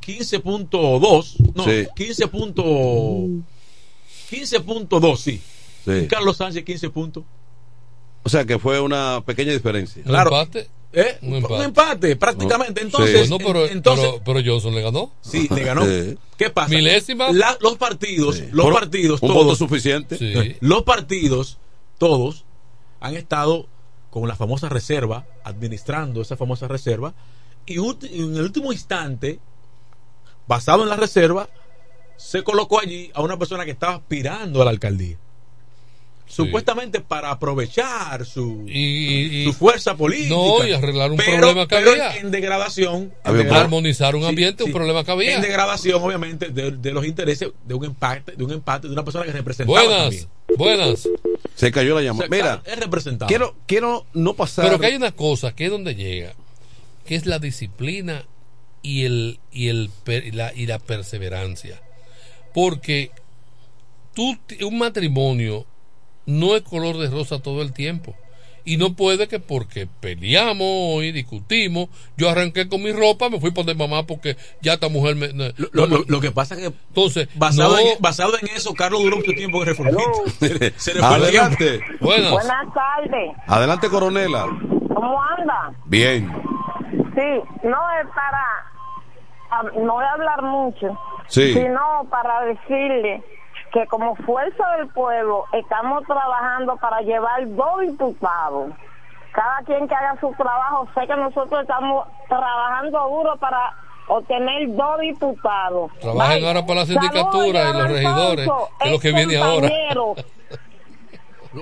15.2, no, Sí. 15. punto- 15.2, sí. Sí. Y Carlos Sánchez 15 puntos. O sea que fue una pequeña diferencia. Claro. empate? ¿Eh? Un Un empate. prácticamente. Sí. Entonces, Bueno, pero, en- entonces pero, pero Johnson le ganó. sí, le ganó. Sí. ¿Qué pasa? Milésima. La- los partidos, los partidos, un todos, voto suficiente. Sí. los partidos, todos, han estado con la famosa reserva, administrando esa famosa reserva, y en el último instante, basado en la reserva, se colocó allí a una persona que estaba aspirando a la alcaldía. Supuestamente para aprovechar su, Y- y- su fuerza política. No, y arreglar un Pero- problema que pero había. En degradación. en Había degradación- Armonizar un Sí, ambiente, un sí. problema que había. En degradación, obviamente, de, de los intereses de un empate, de un empate de una persona que representaba Buenas, también. buenas. Se cayó la llamada. Mira, es representado. quiero, quiero no pasar. Pero que hay una cosa que es donde llega, que es la disciplina y el y el per- y la, y la perseverancia. Porque tú un matrimonio no es color de rosa todo el tiempo. Y no puede que porque peleamos y discutimos, yo arranqué con mi ropa, me fui por de mamá porque ya esta mujer me... no- Lo, lo- lo que pasa es que entonces, basado, no- en, basado en eso, Carlos duró mucho tiempo en reformista. Se le Adelante. Buenas. Buenas tardes. Adelante, coronela. ¿Cómo anda? Bien. Sí, no es para. ah, No voy a hablar mucho. Sí. Sino para decirle que como fuerza del pueblo estamos trabajando para llevar dos diputados. Cada quien que haga su trabajo, sé que nosotros estamos trabajando duro para obtener dos diputados. Trabajen Bye. ahora para la Saludos, sindicatura y los regidores, Alfonso, que es lo que viene ahora.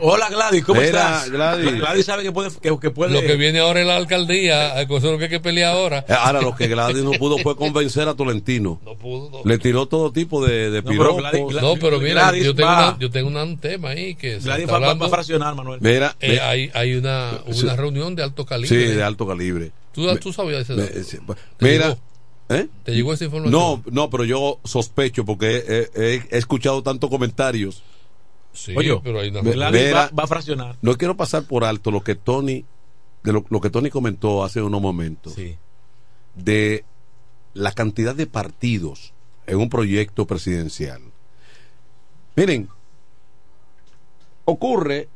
Hola Gladys, ¿cómo Mira, estás? Gladys. sabe que puede, que, que puede Lo que viene ahora es la alcaldía, eh, eso es lo que hay que pelear ahora. Eh, Ahora lo que Gladys no pudo fue convencer a Tolentino. Le tiró todo tipo de, de No, pero piropos. Gladys- Gladys- No, pero mira, Gladys yo tengo, va- una- yo tengo una- un tema ahí que Gladys está va, va- hablando. va a fraccionar, Manuel. Mira, Eh, ve- hay, hay una, una Sí. reunión de alto calibre. sí, de alto calibre. ¿Tú, Me- tú sabías ese Mira, llegó? ¿eh? ¿Te llegó esa información? No, no, pero yo sospecho porque he, he- he escuchado tantos comentarios. Sí, Oye, pero hay una Ve- Gladys Vera- va, va a fraccionar. No quiero pasar por alto lo que Tony, de lo, lo que Tony comentó hace unos momentos, Sí. de la cantidad de partidos en un proyecto presidencial. Miren, ocurre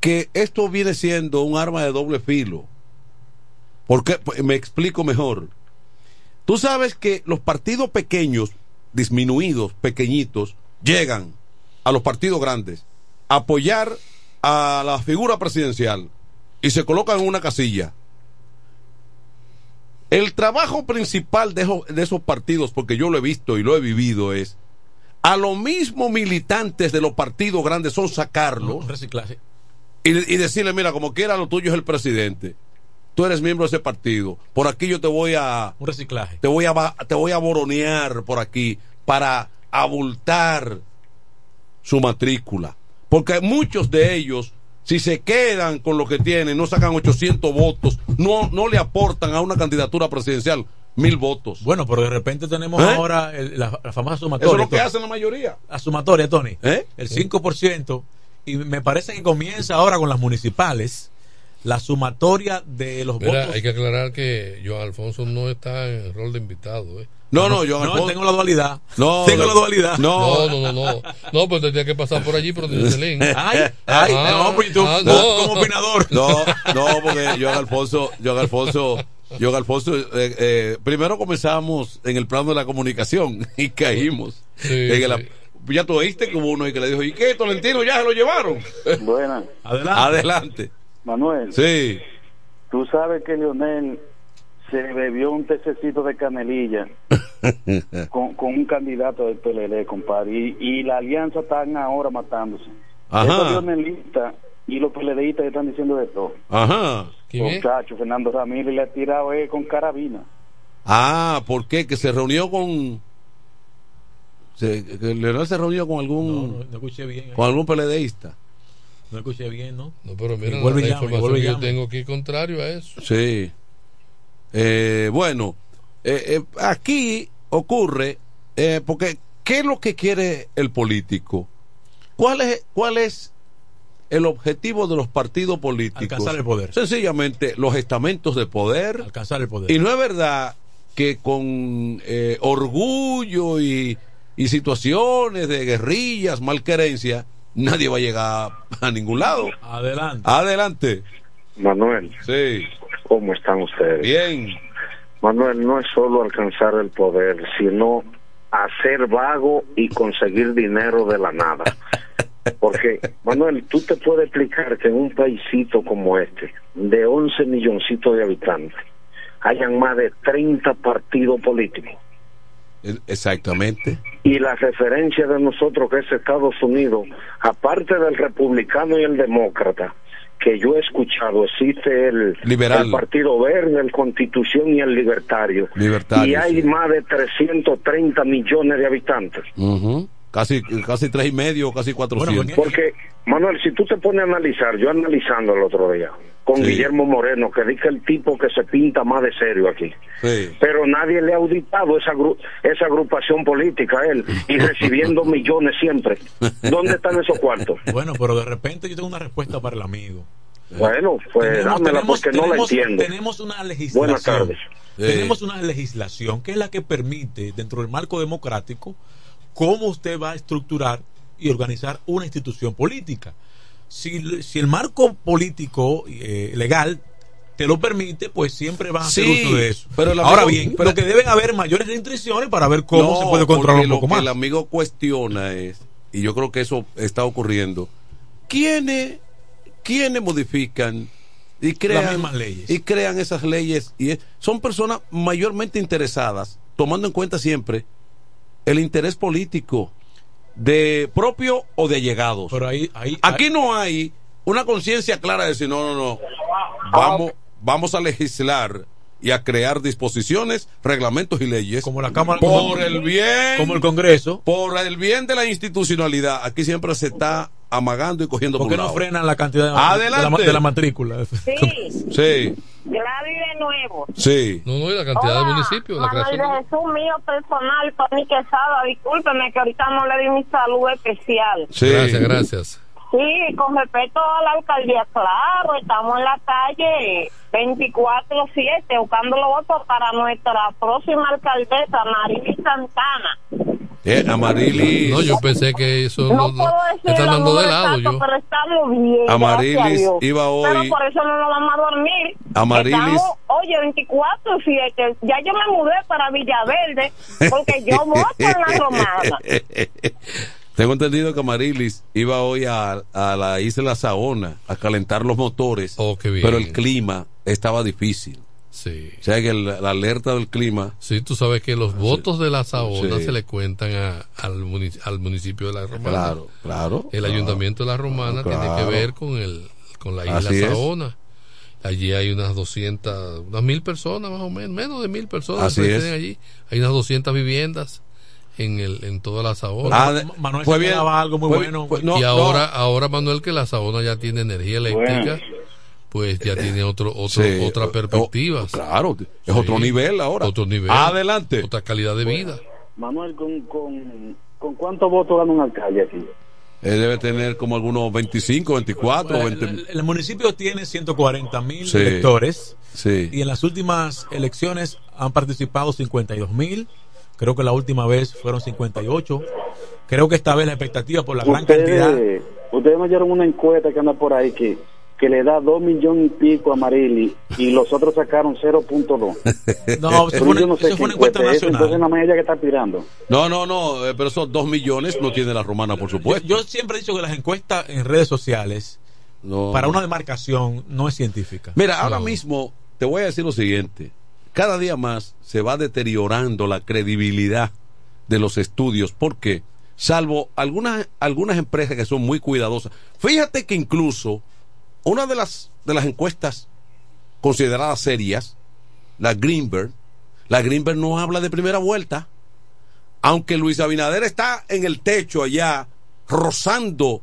que esto viene siendo un arma de doble filo. Porque me explico mejor. Tú sabes que los partidos pequeños, disminuidos, pequeñitos, llegan a los partidos grandes apoyar a la figura presidencial y se colocan en una casilla. El trabajo principal de esos, de esos partidos, porque yo lo he visto y lo he vivido, es a los mismos militantes de los partidos grandes son sacarlos reciclaje. y, y decirle, mira, como quiera lo tuyo es el presidente. Tú eres miembro de ese partido. Por aquí yo te voy a Un reciclaje. te voy a te voy a boronear por aquí para abultar su matrícula. Porque muchos de ellos, si se quedan con lo que tienen, no sacan 800 votos, no, no le aportan a una candidatura presidencial mil votos. Bueno, pero de repente tenemos ¿Eh? ahora el- la, la famosa Eso sumatoria. es lo que Tony. hacen la mayoría. La sumatoria, Tony. ¿Eh? El 5%. Y me parece que comienza ahora con las municipales. La sumatoria de los Mira, votos. hay que aclarar que Joan Alfonso no está en rol de invitado. ¿eh? No, no, yo No, tengo la dualidad. No, tengo no, la dualidad. No, No, no, no, no. No, pues tendría que pasar por allí, por donde Celín. Ay, ay, Ah, no, pues tú, ah, como- no. como opinador. No, no, porque Joan Alfonso, Joan Alfonso, Joan Alfonso, eh, eh, primero comenzamos en el plano de la comunicación y caímos. Sí, en el- sí. Ya tú oíste que hubo uno ahí que le dijo, ¿y qué? Tolentino ya se lo llevaron. Buena. Adelante. Adelante. Manuel, Sí. tú sabes que Leonel se bebió un tececito de canelilla con, con un candidato del PLD, compadre, y, y la alianza están ahora matándose. Ajá. Y los PLDistas están diciendo de todo. Ajá. Muchacho, Fernando Ramírez le ha tirado eh, con carabina. Ah, ¿por qué? Que se reunió con... Se- que Leonel se reunió con algún No, no escuché bien. con algún PLDista. No escuché bien, ¿no? No, pero mira, la, la información que yo tengo aquí contrario a eso. Sí. Eh, bueno, eh, eh, aquí ocurre, eh, porque ¿qué es lo que quiere el político? ¿Cuál es, cuál es el objetivo de los partidos políticos? Alcanzar el poder. Sencillamente, los estamentos de poder. Alcanzar el poder. Y no es verdad que con eh, orgullo y, y situaciones de guerrillas, malquerencia, nadie va a llegar a ningún lado. Adelante. Adelante. Manuel, Sí. ¿Cómo están ustedes? Bien. Manuel, no es solo alcanzar el poder, sino hacer vago y conseguir dinero de la nada. Porque, Manuel, tú te puedes explicar que en un paisito como este, de 11 milloncitos de habitantes, hayan más de 30 partidos políticos. Exactamente. Y la referencia de nosotros que es Estados Unidos, aparte del republicano y el demócrata, que yo he escuchado, existe el, Liberal. el Partido Verde, el Constitución y el Libertario. Libertario, y hay sí. más de 330 millones de habitantes. Casi, casi tres y medio, casi cuatrocientos. Porque, Manuel, si tú te pones a analizar, yo analizando el otro día, con Sí. Guillermo Moreno, que dice el tipo que se pinta más de serio aquí. Sí. Pero nadie le ha auditado esa, agru- esa agrupación política a él y recibiendo millones siempre. ¿Dónde están esos cuartos? Bueno, pero de repente yo tengo una respuesta para el amigo. Bueno, pues Tenemos- dámela tenemos- porque no la tenemos- entiendo. Tenemos una legislación. Buenas tardes. Tenemos una legislación que es la que permite, dentro del marco democrático, cómo usted va a estructurar y organizar una institución política. Si, si el marco político eh, legal te lo permite, pues siempre vas a hacer Sí, uso de eso. pero Ahora bien, pero- que deben haber mayores restricciones para ver cómo No, se puede controlar un poco lo que más. el amigo cuestiona es, y yo creo que eso está ocurriendo, ¿quiénes, quiénes modifican y crean, leyes. y crean esas leyes? Y es- son personas mayormente interesadas, tomando en cuenta siempre el interés político de propio o de allegados. Pero ahí, ahí, Aquí no hay una conciencia clara de decir, no, no, no, vamos, vamos a legislar y a crear disposiciones, reglamentos y leyes como la Cámara por el bien como el Congreso por el bien de la institucionalidad aquí siempre se está amagando y cogiendo ¿Por qué no lado. frenan la cantidad de, Adelante. de la, de la matrícula? Sí, sí Gladys de nuevo. sí No, no, y la cantidad de Hola, municipios, la Manuel creación. de de- Jesús mío personal, Tony Quesada, discúlpeme que ahorita no le di mi salud especial. Sí. Gracias, gracias. Sí, con respecto a la alcaldía, claro, estamos en la calle 24-7 buscando los votos para nuestra próxima alcaldesa, Marily Santana. Eh, Amarilis No, yo pensé que eso No, no, no- puedo decir están dando de lado yo. pero estamos bien. Amarilis iba hoy- Pero por eso no nos vamos a dormir. Amarilis- Estamos, oye, 24-7. Ya yo me mudé para Villaverde porque yo voto en la romana. tengo entendido que Amarilis iba hoy a, a la isla Saona a calentar los motores Oh, qué bien. pero el clima estaba difícil Sí. o sea que el- la alerta del clima Sí, tú sabes que los votos de la Saona Sí. se le cuentan a- al, munici- al municipio de la Romana. claro claro El claro. ayuntamiento de la Romana tiene que ver con el con la isla Así es. Saona. Allí hay unas 200, unas mil personas más o menos, menos de mil personas Así que es. tienen allí. Hay unas 200 viviendas en el en toda la Saona. Ah, Manuel fue bien. daba algo muy Fue- bueno. fue- no, y no. ahora, ahora Manuel que la Saona ya tiene energía eléctrica, pues ya tiene otro, otro Sí. otra perspectiva. Claro es otro nivel ahora Otro nivel. adelante Otra calidad de vida. Manuel, ¿con, con, con cuántos votos gana un alcalde aquí? Eh, debe tener como algunos 25 24 Bueno, 20 el, el municipio tiene 140 mil Sí. electores sí y en las últimas elecciones han participado 52 mil. Creo que la última vez fueron 58. Creo que esta vez la expectativa por la gran cantidad. Ustedes, ustedes me dieron una encuesta que anda por ahí que, que le da dos millones y pico a Marili y los otros sacaron 0.2. No, yo no sé eso fue una qué encuesta encuesta es, nacional. Entonces nada más ella que está tirando. No, no, no, eh, pero esos dos millones no tiene la romana, por supuesto. yo siempre he dicho que las encuestas en redes sociales No. para una demarcación no es científica. Mira, ahora mismo te voy a decir lo siguiente. Cada día más se va deteriorando la credibilidad de los estudios. ¿Por qué? Salvo algunas, algunas empresas que son muy cuidadosas. Fíjate que incluso una de las, de las encuestas consideradas serias, la Greenberg, la Greenberg no habla de primera vuelta, aunque Luis Abinader está en el techo allá, rozando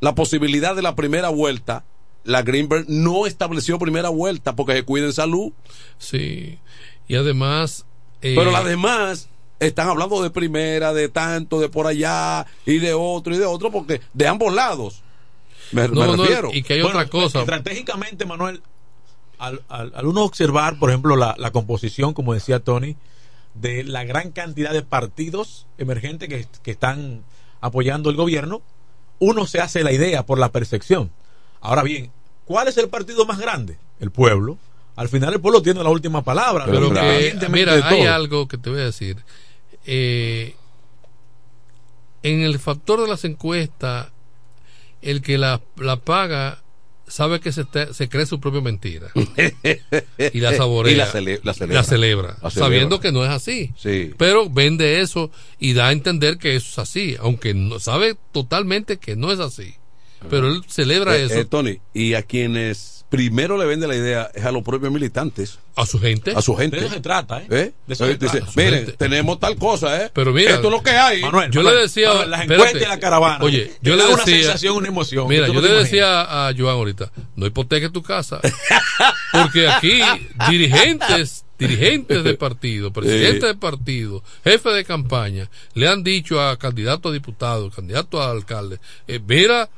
la posibilidad de la primera vuelta, la Greenberg no estableció primera vuelta porque se cuida en salud. Sí. Y además. eh, Pero las demás están hablando de primera, de tanto, de por allá, y de otro, y de otro, porque de ambos lados. Me, me No, no, refiero. y que hay otra cosa. Estratégicamente, Manuel, al, al- al uno observar, por ejemplo, la, la composición, como decía Tony, de la gran cantidad de partidos emergentes que, que están apoyando el gobierno, uno se hace la idea por la percepción. Ahora bien, ¿cuál es el partido más grande? El pueblo. Al final el pueblo tiene la última palabra. Pero que, mira, hay algo que te voy a decir. Eh, en el factor de las encuestas, el que la, la paga sabe que se, se cree su propia mentira. y la saborea. Y la cele- la celebra. La celebra, La celebra. sabiendo que no es así. Sí. Pero vende eso y da a entender que eso es así, aunque no, sabe totalmente que no es así. Pero él celebra Eh, eso. eh, Tony, y a quienes primero le vende la idea es a los propios militantes. A su gente. A su gente. De eso se trata, ¿eh? ¿Eh? De eso se dice, trata. miren, Gente. tenemos tal cosa, ¿eh? Pero mira, esto es lo que hay. Manuel, yo Manuel, le decía, Manuel, las encuestas y la caravana. Oye, yo le decía, una sensación, una emoción. Mira, yo no le decía a Joan ahorita, no hipoteques tu casa, porque aquí dirigentes, dirigentes de partido, presidentes de partido, jefes de campaña, le han dicho a candidatos a diputados, candidatos a alcalde, eh, mira.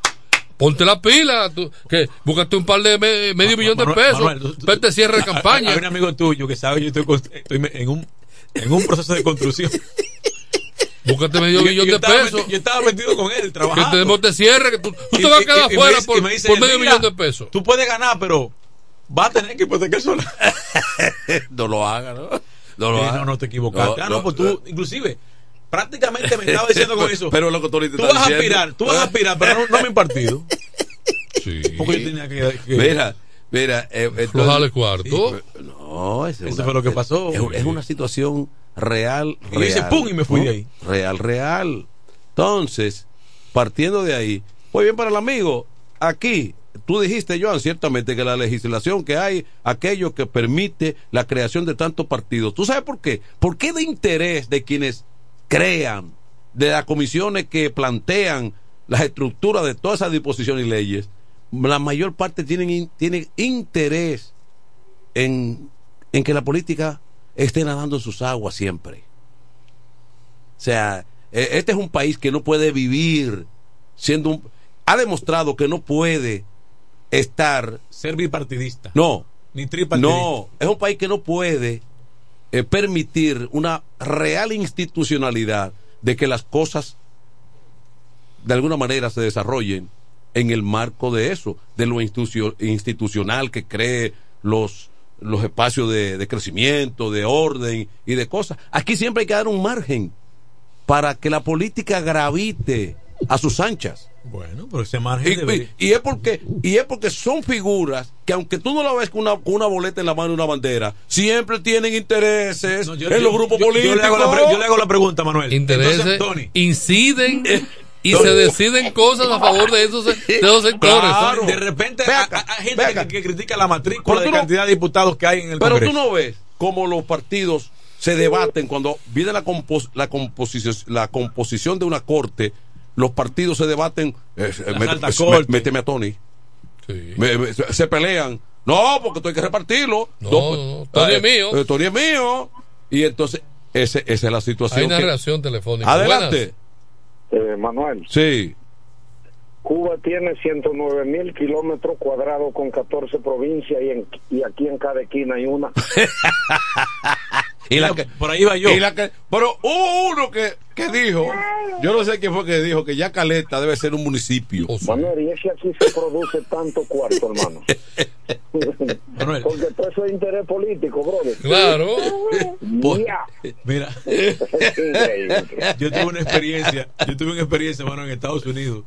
Ponte la pila, tú, que búscate un par de me- medio millón de pesos, Manuel, tú- tú- vete cierre de campaña. Hay un amigo tuyo que sabe que yo estoy, estoy en un en un proceso de construcción. Búscate medio Yo- millón yo de pesos. yo estaba metido con él, Que trabajando. te, te cierre, que tú, tú Y- te vas a quedar afuera por, medio "Mira, millón de pesos. Tú puedes ganar, pero vas a tener que hipotecar sola. no lo haga, ¿no? No lo Sí, haga. no, no te equivocaste. ah, no, pues tú, inclusive, prácticamente me estaba diciendo con eso. Pero lo que Tony te tú vas a aspirar, tú vas a aspirar, pero no, no mi partido. Porque yo tenía que. que- Mira, mira. eh, entonces- cuarto. No, es Eso una- fue lo que pasó. Es, es una situación real, Y dice, real, "Pum", y me fui ¿no? de ahí. Real, real. Entonces, partiendo de ahí, muy bien para el amigo, aquí, tú dijiste, Joan, ciertamente que la legislación que hay, aquello que permite la creación de tantos partidos. ¿Tú sabes por qué? ¿Por qué de interés de quienes crean, de las comisiones que plantean las estructuras de todas esas disposiciones y leyes, la mayor parte tienen, tienen interés en, en que la política esté nadando en sus aguas siempre. O sea, eh, este es un país que no puede vivir siendo un... Ha demostrado que no puede estar... Ser bipartidista. No. Ni tripartidista. No, es un país que no puede eh, permitir una real institucionalidad de que las cosas de alguna manera se desarrollen en el marco de eso, de lo institucio- institucional que cree los, los espacios de, de crecimiento, de orden y de cosas. Aquí siempre hay que dar un margen para que la política gravite a sus anchas. Bueno, pero ese margen Y, y- y es porque y es porque son figuras que aunque tú no la ves con una, con una boleta en la mano y una bandera, siempre tienen intereses No, yo- en yo- los grupos yo- yo políticos. le hago la pre- yo le hago la pregunta, Manuel. intereses Entonces, Tony. inciden y Tony. se deciden cosas a favor de esos, de esos sectores. Claro. De repente hay, acá, hay gente que, critica la matrícula de no- cantidad de diputados que hay en el Pero Congreso. tú no ves cómo los partidos se debaten cuando viene la, compos- la, composición, la composición de una corte, los partidos se debaten, eh, eh, méteme a Tony, Me- me- se pelean, no, porque tú hay que repartirlo, No, pues, no, Tony eh, es mío. eh, Tony es mío, y entonces ese- esa es la situación. Hay una que- reacción telefónica. Adelante. Eh, Manuel, Sí. Cuba tiene 109 mil kilómetros cuadrados con 14 provincias y, en- y aquí en cada esquina hay una. Y la que, por ahí va yo. y la que- pero hubo uno que, que dijo, yo no sé quién fue que dijo que ya Caleta debe ser un municipio. Manuel, y es que aquí se produce tanto cuarto, hermano. Manuel. Porque todo eso es interés político, brother. Claro. Mira, yo tuve una experiencia, yo tuve una experiencia, mano, en Estados Unidos.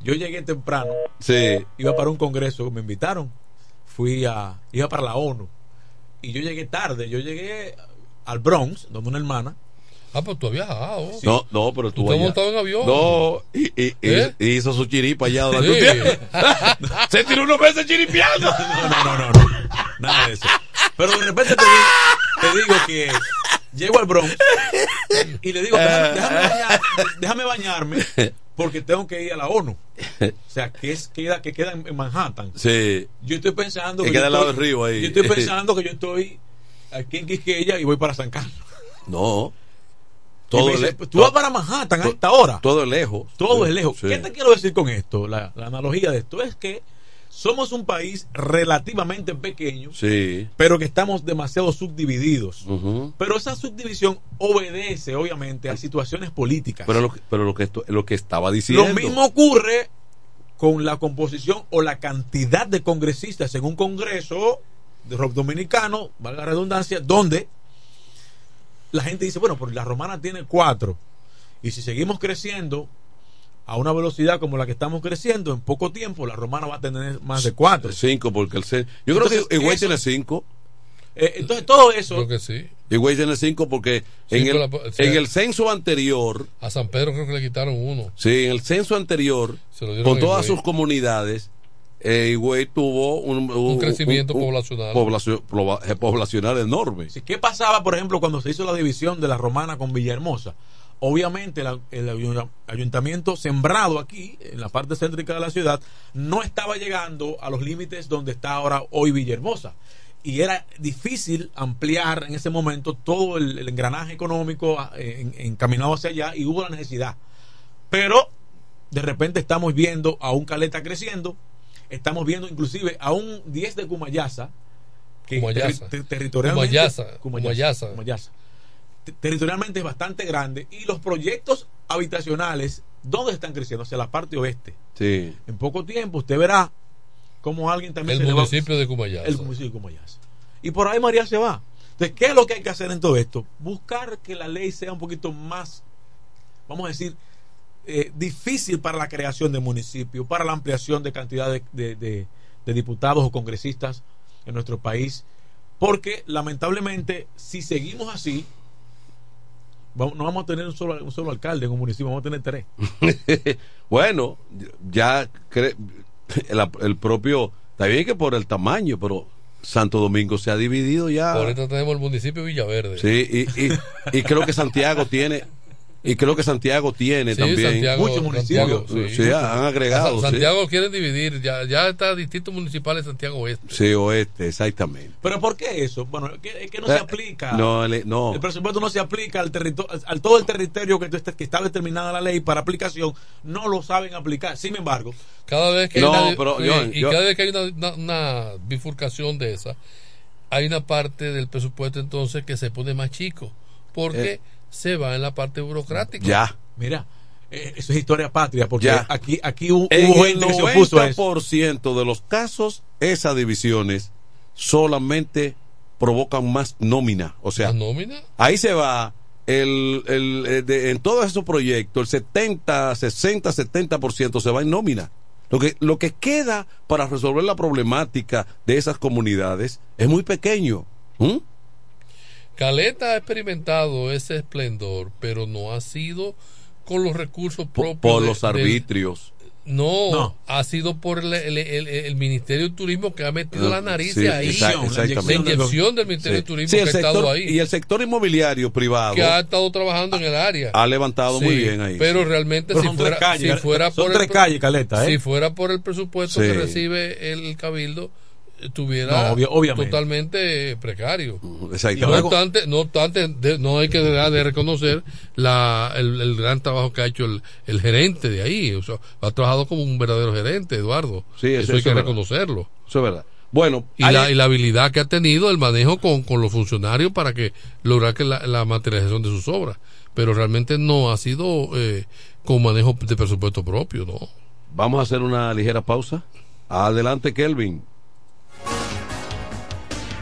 Yo llegué temprano, Sí. iba para un congreso, me invitaron, fui a, iba para la ONU, y yo llegué tarde, yo llegué al Bronx, donde una hermana, Ah, pues tú has viajado. No, no, pero tú ¿Tú te has montado en avión? No, y, y- ¿Eh? y hizo su chiripa allá durante Sí. un tiempo. Se tiró unos meses chiripiando. no, no, no, no, no, nada de eso. Pero de repente te, te digo que llego al Bronx y le digo, déjame, déjame bañar- déjame bañarme porque tengo que ir a la ONU. O sea, que es queda, que queda en Manhattan. Sí. Yo estoy pensando Que que queda al lado del río ahí. Yo estoy pensando que yo estoy aquí en Quisqueya y voy para San Carlos. No. Todo dice, le- tú vas para Manhattan a esta hora. Todo es lejos. Todo Sí, es lejos. sí. ¿Qué te quiero decir con esto? La, la analogía de esto es que somos un país relativamente pequeño, Sí. pero que estamos demasiado subdivididos. Pero esa subdivisión obedece, obviamente, a situaciones políticas. Pero lo, que- pero lo que esto- lo que estaba diciendo. Lo mismo ocurre con la composición o la cantidad de congresistas en un congreso de rock dominicano, valga la redundancia, donde la gente dice, bueno, pero la romana tiene cuatro. Y si seguimos creciendo a una velocidad como la que estamos creciendo, en poco tiempo la romana va a tener más de cuatro. Cinco, porque el ce- Yo creo que Higüey tiene cinco. Eh, entonces todo eso... Creo que sí. Higüey tiene cinco porque en, Cinco el, la- o sea, en el censo anterior, A San Pedro creo que le quitaron uno. sí, en el censo anterior, con todas sus comunidades, eh, Higüey tuvo un, Un crecimiento poblacional. eh, poblacional enorme. Sí, ¿Qué pasaba, por ejemplo, cuando se hizo la división de la romana con Villahermosa? Obviamente la- el ayu- ayuntamiento sembrado aquí, en la parte céntrica de la ciudad, no estaba llegando a los límites donde está ahora hoy Villahermosa. Y era difícil ampliar en ese momento todo el, el engranaje económico ah, en- encaminado hacia allá y hubo la necesidad. Pero de repente estamos viendo a un Caleta creciendo, estamos viendo inclusive a un 10 de Cumayasa, que Cumayasa. terri- ter- territorialmente Cumayasa. Cumayasa. Cumayasa. Cumayasa. Te- Territorialmente es bastante grande y los proyectos habitacionales, ¿dónde están creciendo? Hacia la parte oeste. Sí. En poco tiempo usted verá cómo alguien también El se le va- municipio de Cumayasa. El municipio de Cumayasa. Y por ahí María se va. Entonces, ¿qué es lo que hay que hacer en todo esto? Buscar que la ley sea un poquito más, vamos a decir, eh, difícil para la creación de municipios, para la ampliación de cantidad de, de- de- de diputados o congresistas en nuestro país. Porque lamentablemente, si seguimos así, vamos- no vamos a tener un solo, un solo alcalde en un municipio, vamos a tener tres. bueno, ya cre- el, el propio, está bien que por el tamaño, pero Santo Domingo se ha dividido ya. Ahorita tenemos el municipio de Villaverde. Sí, y, y, y creo que Santiago tiene, y creo que Santiago tiene Sí, también Santiago- muchos municipios. Santiago, sí, sí. han agregado. Santiago quieren dividir, ya, ya está distrito municipal de Santiago Oeste. Sí, oeste, exactamente. Pero ¿por qué eso? Bueno, es que, que no se Eh, aplica. no, le- no. El presupuesto no se aplica al territorio, al todo el territorio que, está- que está determinada la ley para aplicación, no lo saben aplicar. Sin embargo, Cada vez que No, hay una, pero sí, yo- y yo- cada vez que hay una, una- una bifurcación de esa, hay una parte del presupuesto entonces que se pone más chico, porque Eh. Se va en la parte burocrática. Ya. Mira, eh, eso es historia patria, porque Ya. aquí, aquí hubo, En hubo el gente que se opuso a eso. 90% de los casos, esas divisiones solamente provocan más nómina. O sea, nómina? ahí se va el, el, eh, de- en todos esos proyectos, el 70, 60, 70% se va en nómina. Lo que, lo que queda para resolver la problemática de esas comunidades es muy pequeño. ¿Mm? Caleta ha experimentado ese esplendor, pero no ha sido con los recursos propios. por los del- arbitrios. No, No. ha sido por el, el- el- el Ministerio de Turismo que ha metido la nariz Sí, ahí. exact- la exactamente. inyección del Ministerio Sí. de Turismo Sí, que ha estado sector- ahí. Y el sector inmobiliario privado que ha estado trabajando en el área. ha levantado muy bien ahí. Pero realmente Pero si son tres fuera, calles, si fuera son por tres el, calles, Caleta, ¿eh? si fuera por el presupuesto Sí. que recibe el cabildo tuviera No, obvio- obviamente. totalmente precario. exactamente. No obstante, no obstante, de- no hay que dejar de reconocer la, el, el gran trabajo que ha hecho el, el gerente de ahí. O sea, ha trabajado como un verdadero gerente, Eduardo. Sí, eso- eso hay eso que es reconocerlo. Eso es verdad. Bueno, Y, hay- la, y la habilidad que ha tenido el manejo con, con los funcionarios para que lograr que la, la materialización de sus obras. Pero realmente no ha sido eh, con manejo de presupuesto propio, ¿no? Vamos a hacer una ligera pausa. Adelante, Kelvin.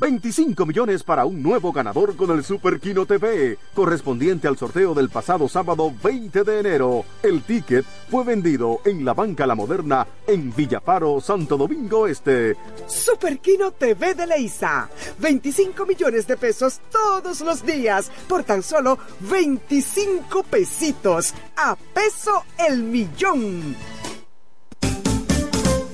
25 millones para un nuevo ganador con el Super Kino TV, correspondiente al sorteo del pasado sábado 20 de enero. El ticket fue vendido en la Banca La Moderna en Villafaro, Santo Domingo Este. Super Kino TV de Leisa. 25 millones de pesos todos los días por tan solo 25 pesitos. A peso el millón.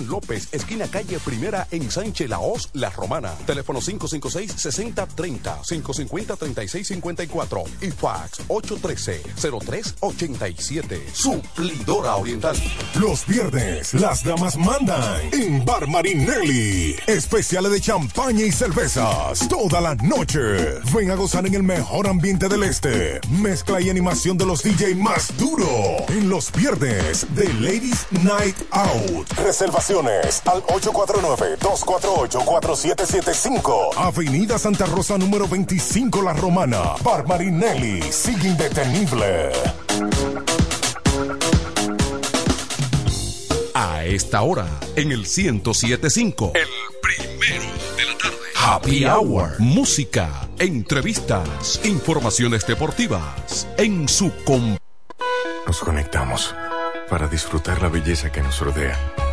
López, esquina calle Primera en Sánchez Laos, La Romana. Teléfono 556-6030, 550-3654 y fax 813-0387. Suplidora Oriental. Los viernes, las damas mandan en Bar Marinelli. Especiales de champaña y cervezas toda la noche. Ven a gozar en el mejor ambiente del este. Mezcla y animación de los DJ más duro. En los viernes de Ladies Night Out. Reservaciones al 849-248-4775. Avenida Santa Rosa número 25 La Romana. Bar Marinelli. Sigue indetenible. A esta hora, en el 1075. El primero de la tarde. Happy Hour. Música, entrevistas, informaciones deportivas. En su com Nos conectamos para disfrutar la belleza que nos rodea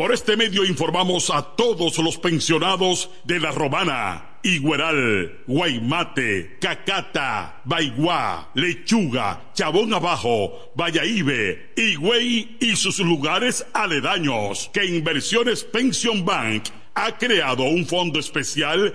Por este medio informamos a todos los pensionados de La Romana Igueral, Guaymate, Cacata, Baigua, Lechuga, Chabón Abajo, Vallaíbe, Higüey y sus lugares aledaños que Inversiones Pension Bank ha creado un fondo especial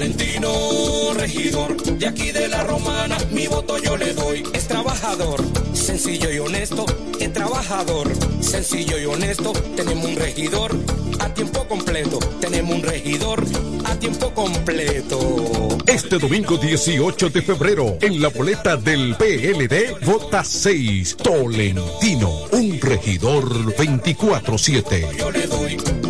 Tolentino, regidor, de aquí de la romana, mi voto yo le doy. Es trabajador, sencillo y honesto, es trabajador, sencillo y honesto. Tenemos un regidor a tiempo completo, tenemos un regidor a tiempo completo. Este domingo 18 de febrero, en la boleta del PLD, vota 6, Tolentino, un regidor 24-7. Yo le doy.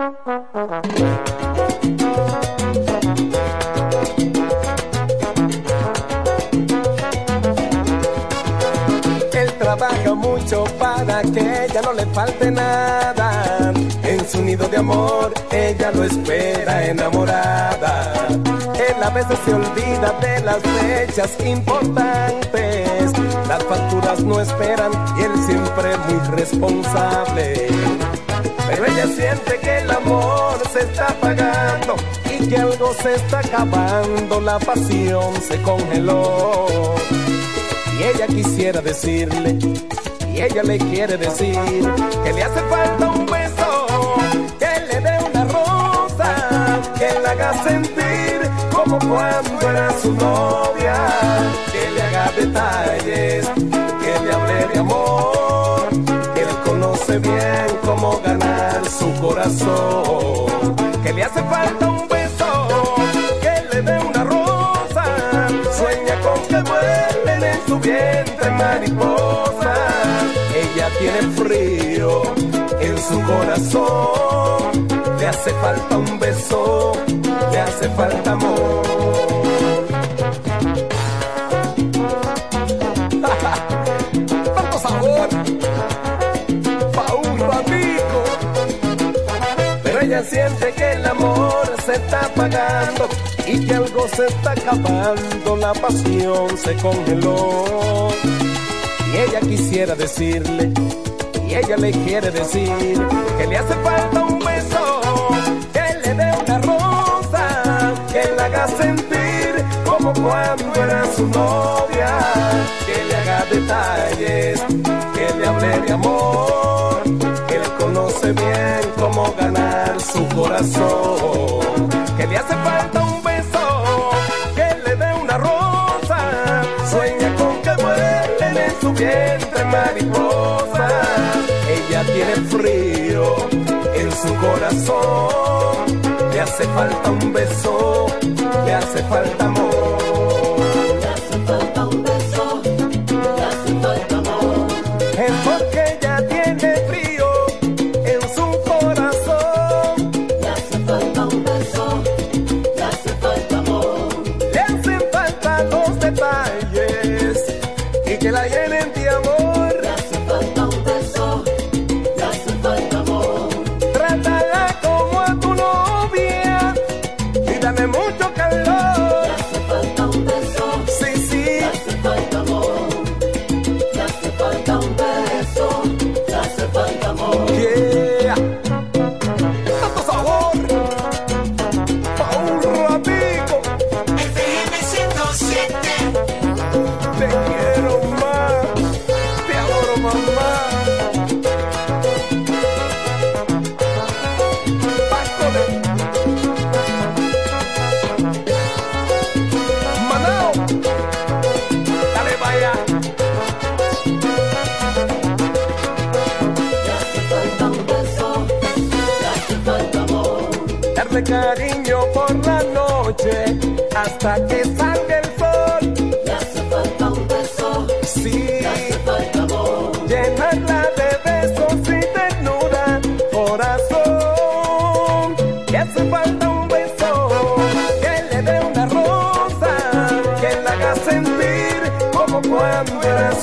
Él trabaja mucho para que ella no le falte nada. En su nido de amor, ella lo espera enamorada. Él a veces se olvida de las fechas importantes. Las facturas no esperan y él siempre muy responsable. Pero ella siente que el amor se está apagando y que algo se está acabando, la pasión se congeló. Y ella quisiera decirle, y ella le quiere decir, que le hace falta un beso, que le dé una rosa, que le haga sentir como cuando era su novia, que le haga detalles, que le hable de amor, bien cómo ganar su corazón, que le hace falta un beso, que le dé una rosa, sueña con que vuelen en su vientre mariposas, ella tiene frío en su corazón, le hace falta un beso, le hace falta amor. Siente que el amor se está apagando y que algo se está acabando, la pasión se congeló. Y ella quisiera decirle, y ella le quiere decir, que le hace falta un beso, que le dé una rosa, que le haga sentir como cuando era su novia, que le haga detalles, que le hable de amor, que él conoce bien su corazón, que le hace falta un beso, que le dé una rosa, sueña con que vuelen en su vientre mariposas, ella tiene frío en su corazón, le hace falta un beso, le hace falta amor. Es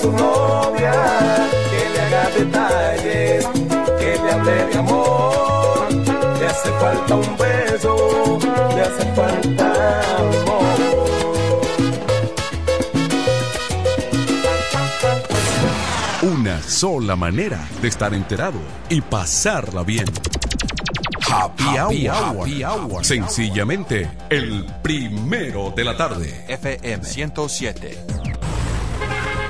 su novia. Que le haga detalles. Que le hable de amor. Le hace falta un beso. Le hace falta amor. Una sola manera de estar enterado y pasarla bien. Happy, hour. Sencillamente, el primero de la tarde. FM 107.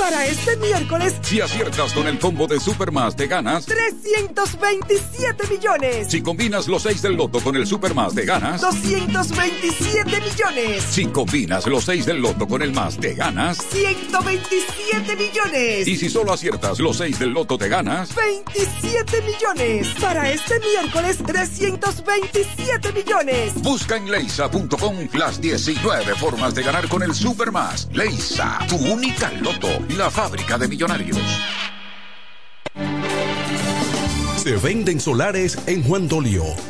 Para este miércoles, si aciertas con el combo de Supermas, te ganas 327 millones. Si combinas los 6 del loto con el Supermas, te ganas 227 millones. Si combinas los 6 del loto con el más, te ganas 127 millones. Y si solo aciertas los 6 del loto, te ganas 27 millones. Para este miércoles, 327 millones. Busca en leisa.com las 19 formas de ganar con el Supermas. Leisa, tu única loto la fábrica de millonarios. Se venden solares en Juan Dolio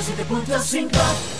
107.5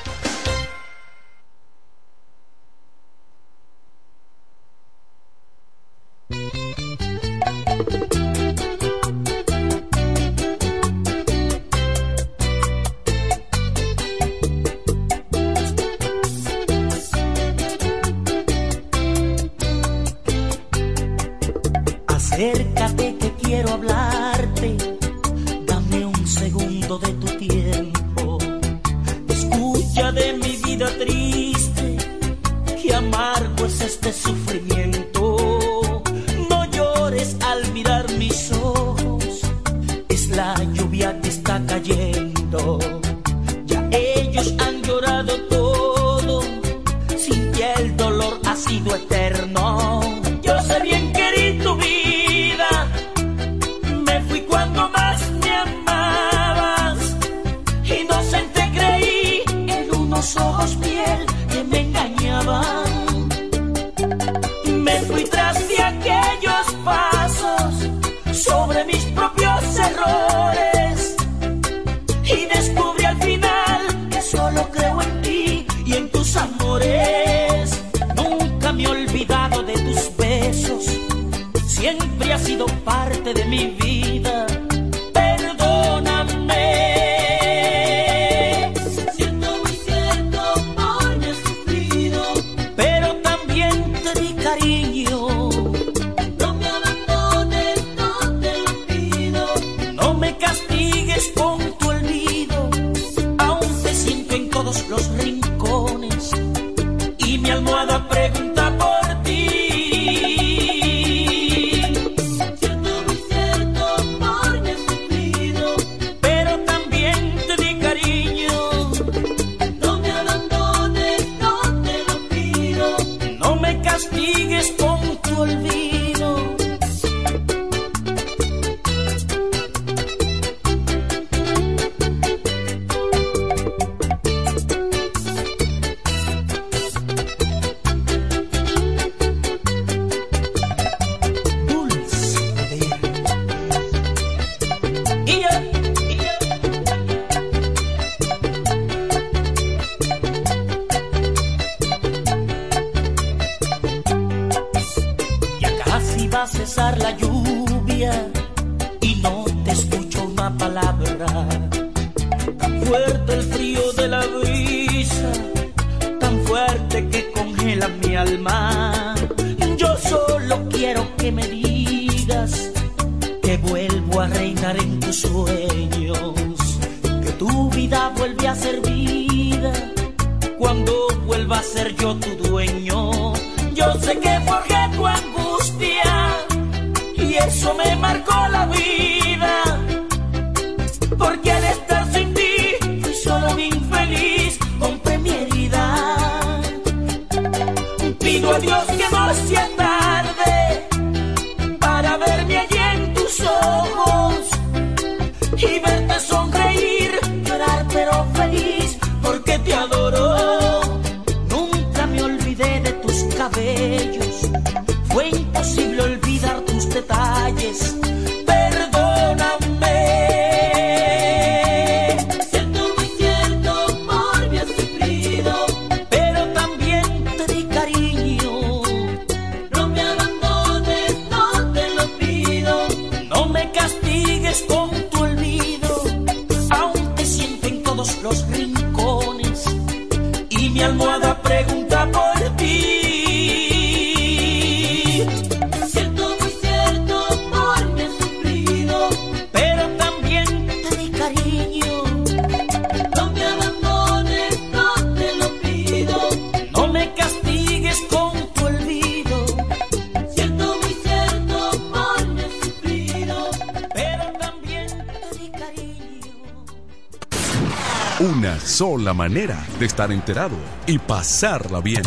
Sola manera de estar enterado y pasarla bien.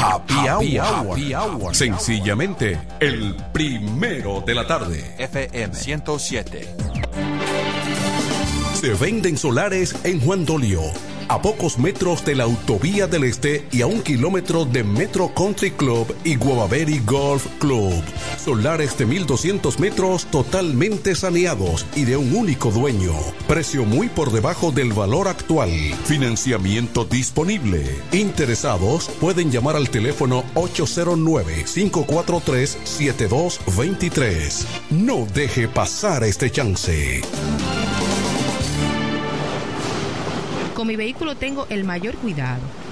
Happy, hour. Happy Hour. Sencillamente, el primero de la tarde. FM 107. Se venden solares en Juan Dolio, a pocos metros de la Autovía del Este y a un kilómetro de Metro Country Club y Guavaberi Golf Club. Solares de 1200 metros totalmente saneados y de un único dueño. Precio muy por debajo del valor actual. Financiamiento disponible. Interesados pueden llamar al teléfono 809-543-7223. No deje pasar este chance. Con mi vehículo tengo el mayor cuidado.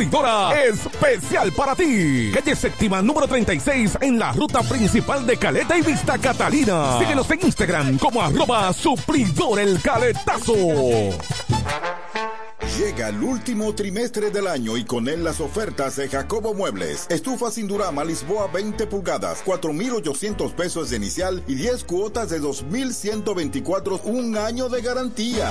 especial para ti. Calle séptima número 36 en la ruta principal de Caleta y Vista Catalina. Síguenos en Instagram como arroba el caletazo. Llega el último trimestre del año y con él las ofertas de Jacobo Muebles. Estufa sin Durama Lisboa 20 pulgadas, 4,800 pesos de inicial y 10 cuotas de 2,124, un año de garantía.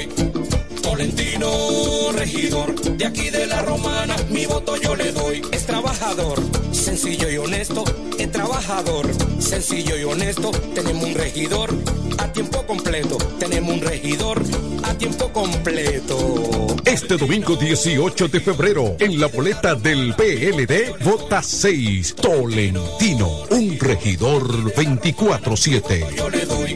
Tolentino, regidor, de aquí de la romana, mi voto yo le doy. Es trabajador, sencillo y honesto, es trabajador, sencillo y honesto, tenemos un regidor a tiempo completo. Tenemos un regidor a tiempo completo. Este domingo 18 de febrero, en la boleta del PLD, vota 6 Tolentino, un regidor 24-7. Yo le doy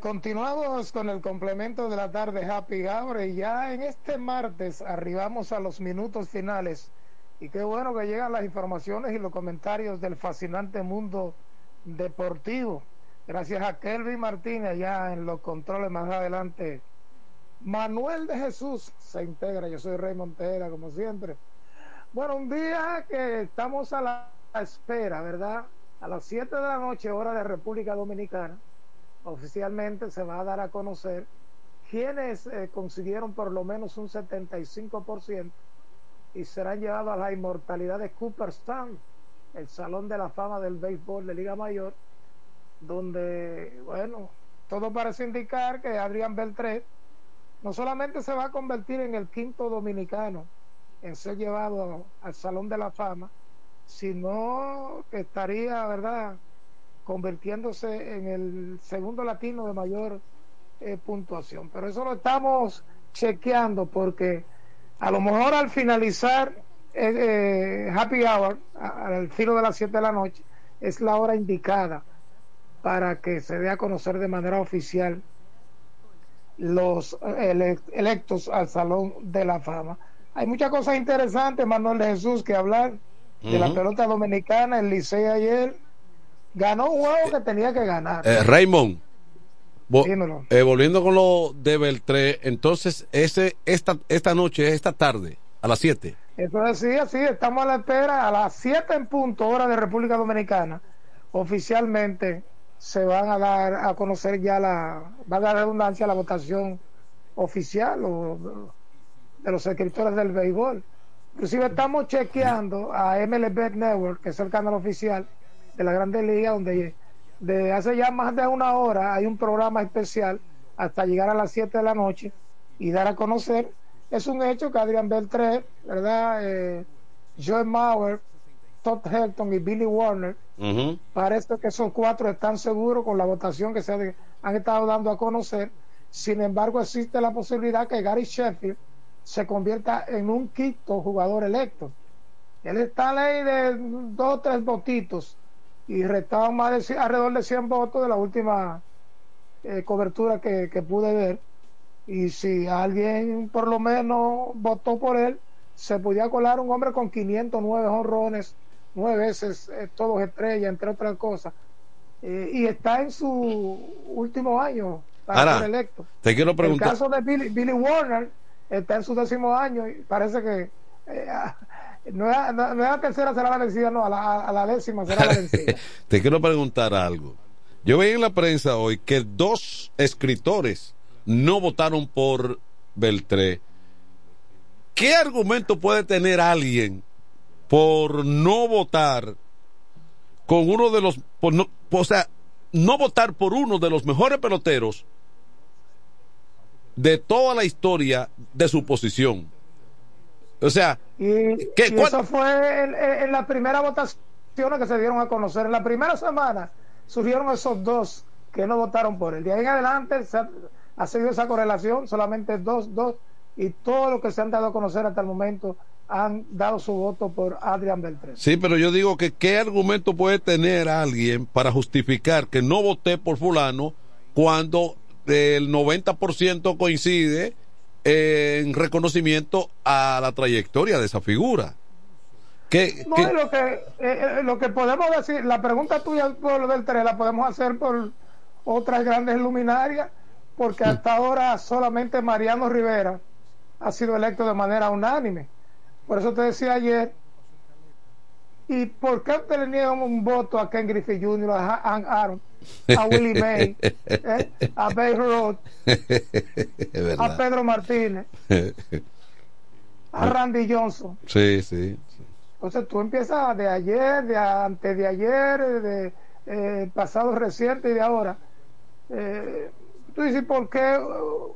Continuamos con el complemento de la tarde Happy Hour y ya en este martes arribamos a los minutos finales y qué bueno que llegan las informaciones y los comentarios del fascinante mundo deportivo. Gracias a Kelvin Martínez ya en los controles más adelante. Manuel de Jesús se integra, yo soy Rey Montera como siempre. Bueno, un día que estamos a la espera, ¿verdad? A las 7 de la noche, hora de República Dominicana, oficialmente se va a dar a conocer quienes eh, consiguieron por lo menos un 75% y serán llevados a la inmortalidad de Cooperstown, el Salón de la Fama del Béisbol de Liga Mayor, donde, bueno, todo parece indicar que Adrián Beltré no solamente se va a convertir en el quinto dominicano en ser llevado al Salón de la Fama, sino que estaría, ¿verdad?, convirtiéndose en el segundo latino de mayor eh, puntuación. Pero eso lo estamos chequeando porque a lo mejor al finalizar eh, eh, Happy Hour, al filo de las 7 de la noche, es la hora indicada para que se dé a conocer de manera oficial los electos al Salón de la Fama. Hay muchas cosas interesantes, Manuel de Jesús, que hablar de la pelota dominicana. El Licey ayer ganó un juego que tenía que ganar. Eh, Raymond, eh, volviendo con lo de Beltré, entonces ese esta esta noche, esta tarde, a las 7. Eso es así, así, estamos a la espera, a las 7 en punto, hora de República Dominicana, oficialmente se van a dar a conocer ya la, va a dar redundancia, la votación oficial o, de los escritores del béisbol. Inclusive estamos chequeando a MLB Network, que es el canal oficial de la Grande Liga, donde de hace ya más de una hora hay un programa especial hasta llegar a las 7 de la noche y dar a conocer. Es un hecho que Adrian Beltré, ¿verdad? Eh, Joe Mauer, Todd Helton y Billy Warner, parece que esos cuatro están seguros con la votación que se han estado dando a conocer. Sin embargo, existe la posibilidad que Gary Sheffield se convierta en un quinto jugador electo. Él está ley de dos o tres votitos y restaban más de alrededor de 100 votos de la última eh, cobertura que, pude ver. Y si alguien por lo menos votó por él, se podía colar un hombre con 509 honrones, nueve veces eh, todos estrellas, entre otras cosas. Eh, y está en su último año para ser electo. Te quiero preguntar. El caso de Billy, Billy Warner está en su décimo año y parece que eh, no, es, la tercera será la no, a la, décima será la vencida. Te quiero preguntar algo. Yo veía en la prensa hoy que dos escritores no votaron por Beltré. ¿Qué argumento puede tener alguien por no votar con uno de los, por no, o sea, no votar por uno de los mejores peloteros de toda la historia de su posición. O sea, y, eso fue en, la primera votación que se dieron a conocer. En la primera semana surgieron esos dos que no votaron por él. De ahí en adelante se ha, seguido esa correlación, solamente dos, dos, y todos los que se han dado a conocer hasta el momento han dado su voto por Adrián Beltrán. Sí, pero yo digo que qué argumento puede tener alguien para justificar que no voté por fulano cuando del 90% coincide en reconocimiento a la trayectoria de esa figura. ¿Qué, no, Lo, que, eh, eh, lo que podemos decir, la pregunta tuya por lo del 3 la podemos hacer por otras grandes luminarias, porque mm. hasta ahora solamente Mariano Rivera ha sido electo de manera unánime. Por eso te decía ayer ¿Y por qué usted le niega un voto a Ken Griffey Jr., a Aaron, a Willie May, eh, a Bay Road, a Pedro Martínez, a Randy Johnson? Sí, sí, Entonces tú empiezas de ayer, de antes de ayer, de eh, pasado reciente y de ahora. Eh, tú dices, ¿por qué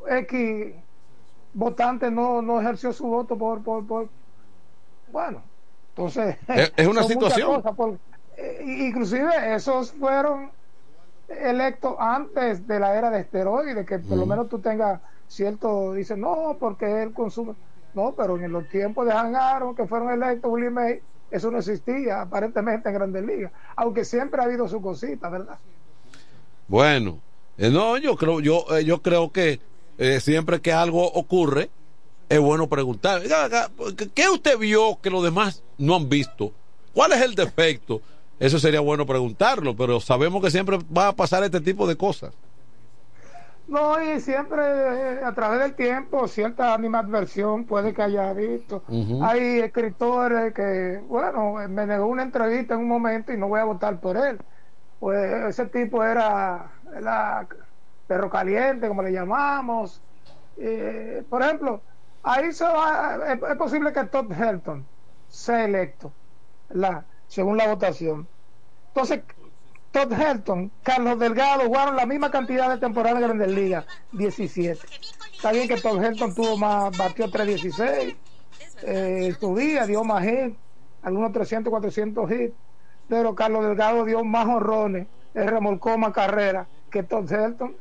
X votante no, no ejerció su voto por, por, por... Bueno, entonces, es, una situación. Eh, inclusive esos fueron electos antes de la era de esteroides, que por lo menos tú tengas cierto, dice no, porque él consume. No, pero en los tiempos de Hangaron, que fueron electos Willie May, eso no existía aparentemente en Grandes Ligas, aunque siempre ha habido su cosita, ¿verdad? Bueno, eh, no, yo creo, yo, eh, yo creo que eh, siempre que algo ocurre, es bueno preguntar, "Oiga, oiga, ¿qué usted vio que los demás no han visto? ¿Cuál es el defecto? Eso sería bueno preguntarlo, pero sabemos que siempre va a pasar este tipo de cosas. No, y siempre eh, a través del tiempo cierta animadversión puede que haya visto. Hay escritores que, bueno, me negó una entrevista en un momento y no voy a votar por él. Pues ese tipo era, era perro caliente, como le llamamos. Eh, por ejemplo, ahí se va, es, es posible que Todd Helton sea electo, la, según la votación. Entonces, Todd Helton, Carlos Delgado jugaron la misma cantidad de temporada en Grandes Ligas, 17. Está bien que Todd Helton tuvo más, batió 316, eh, su día dio más hits, algunos 300, 400 hits, pero Carlos Delgado dio más honrones, remolcó más carreras que Todd Helton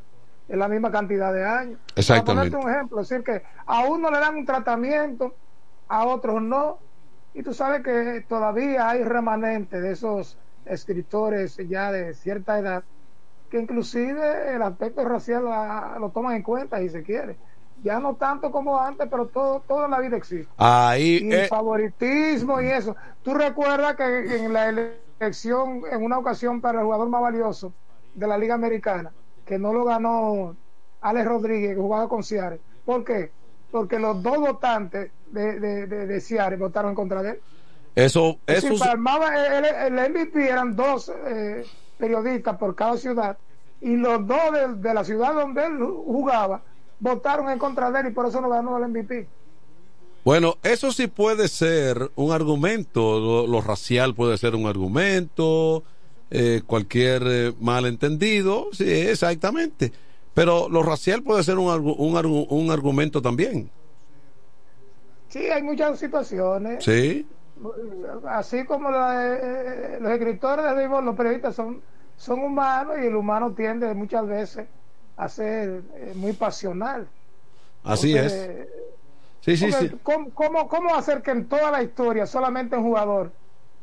en la misma cantidad de años. Exactamente. Para ponerte un ejemplo, es decir, que a uno le dan un tratamiento, a otros no, y tú sabes que todavía hay remanentes de esos escritores ya de cierta edad que inclusive el aspecto racial la- lo toman en cuenta si se quiere. Ya no tanto como antes, pero todo, en la vida existe. Ahí, Y eh, el favoritismo y eso. Tú recuerdas que en la elección, en una ocasión para el jugador más valioso de la Liga Americana, que no lo ganó Alex Rodríguez, que jugaba con Ciare. ¿Por qué? Porque los dos votantes de, de, de, de Ciare votaron en contra de él. Eso, Es eso, decir, Palmaba, el, el MVP eran dos eh, periodistas por cada ciudad y los dos de, de la ciudad donde él jugaba votaron en contra de él y por eso no ganó el MVP. Bueno, eso sí puede ser un argumento, lo, lo racial puede ser un argumento, eh, cualquier eh, malentendido, sí, exactamente. Pero lo racial puede ser un, un, un argumento también. Sí, hay muchas situaciones. Sí. Así como la- eh, los escritores de béisbol, los periodistas son, son humanos y el humano tiende muchas veces a ser eh, muy pasional. Así es. Sí, sí, sí. ¿cómo, cómo, cómo hacer que en toda la historia solamente un jugador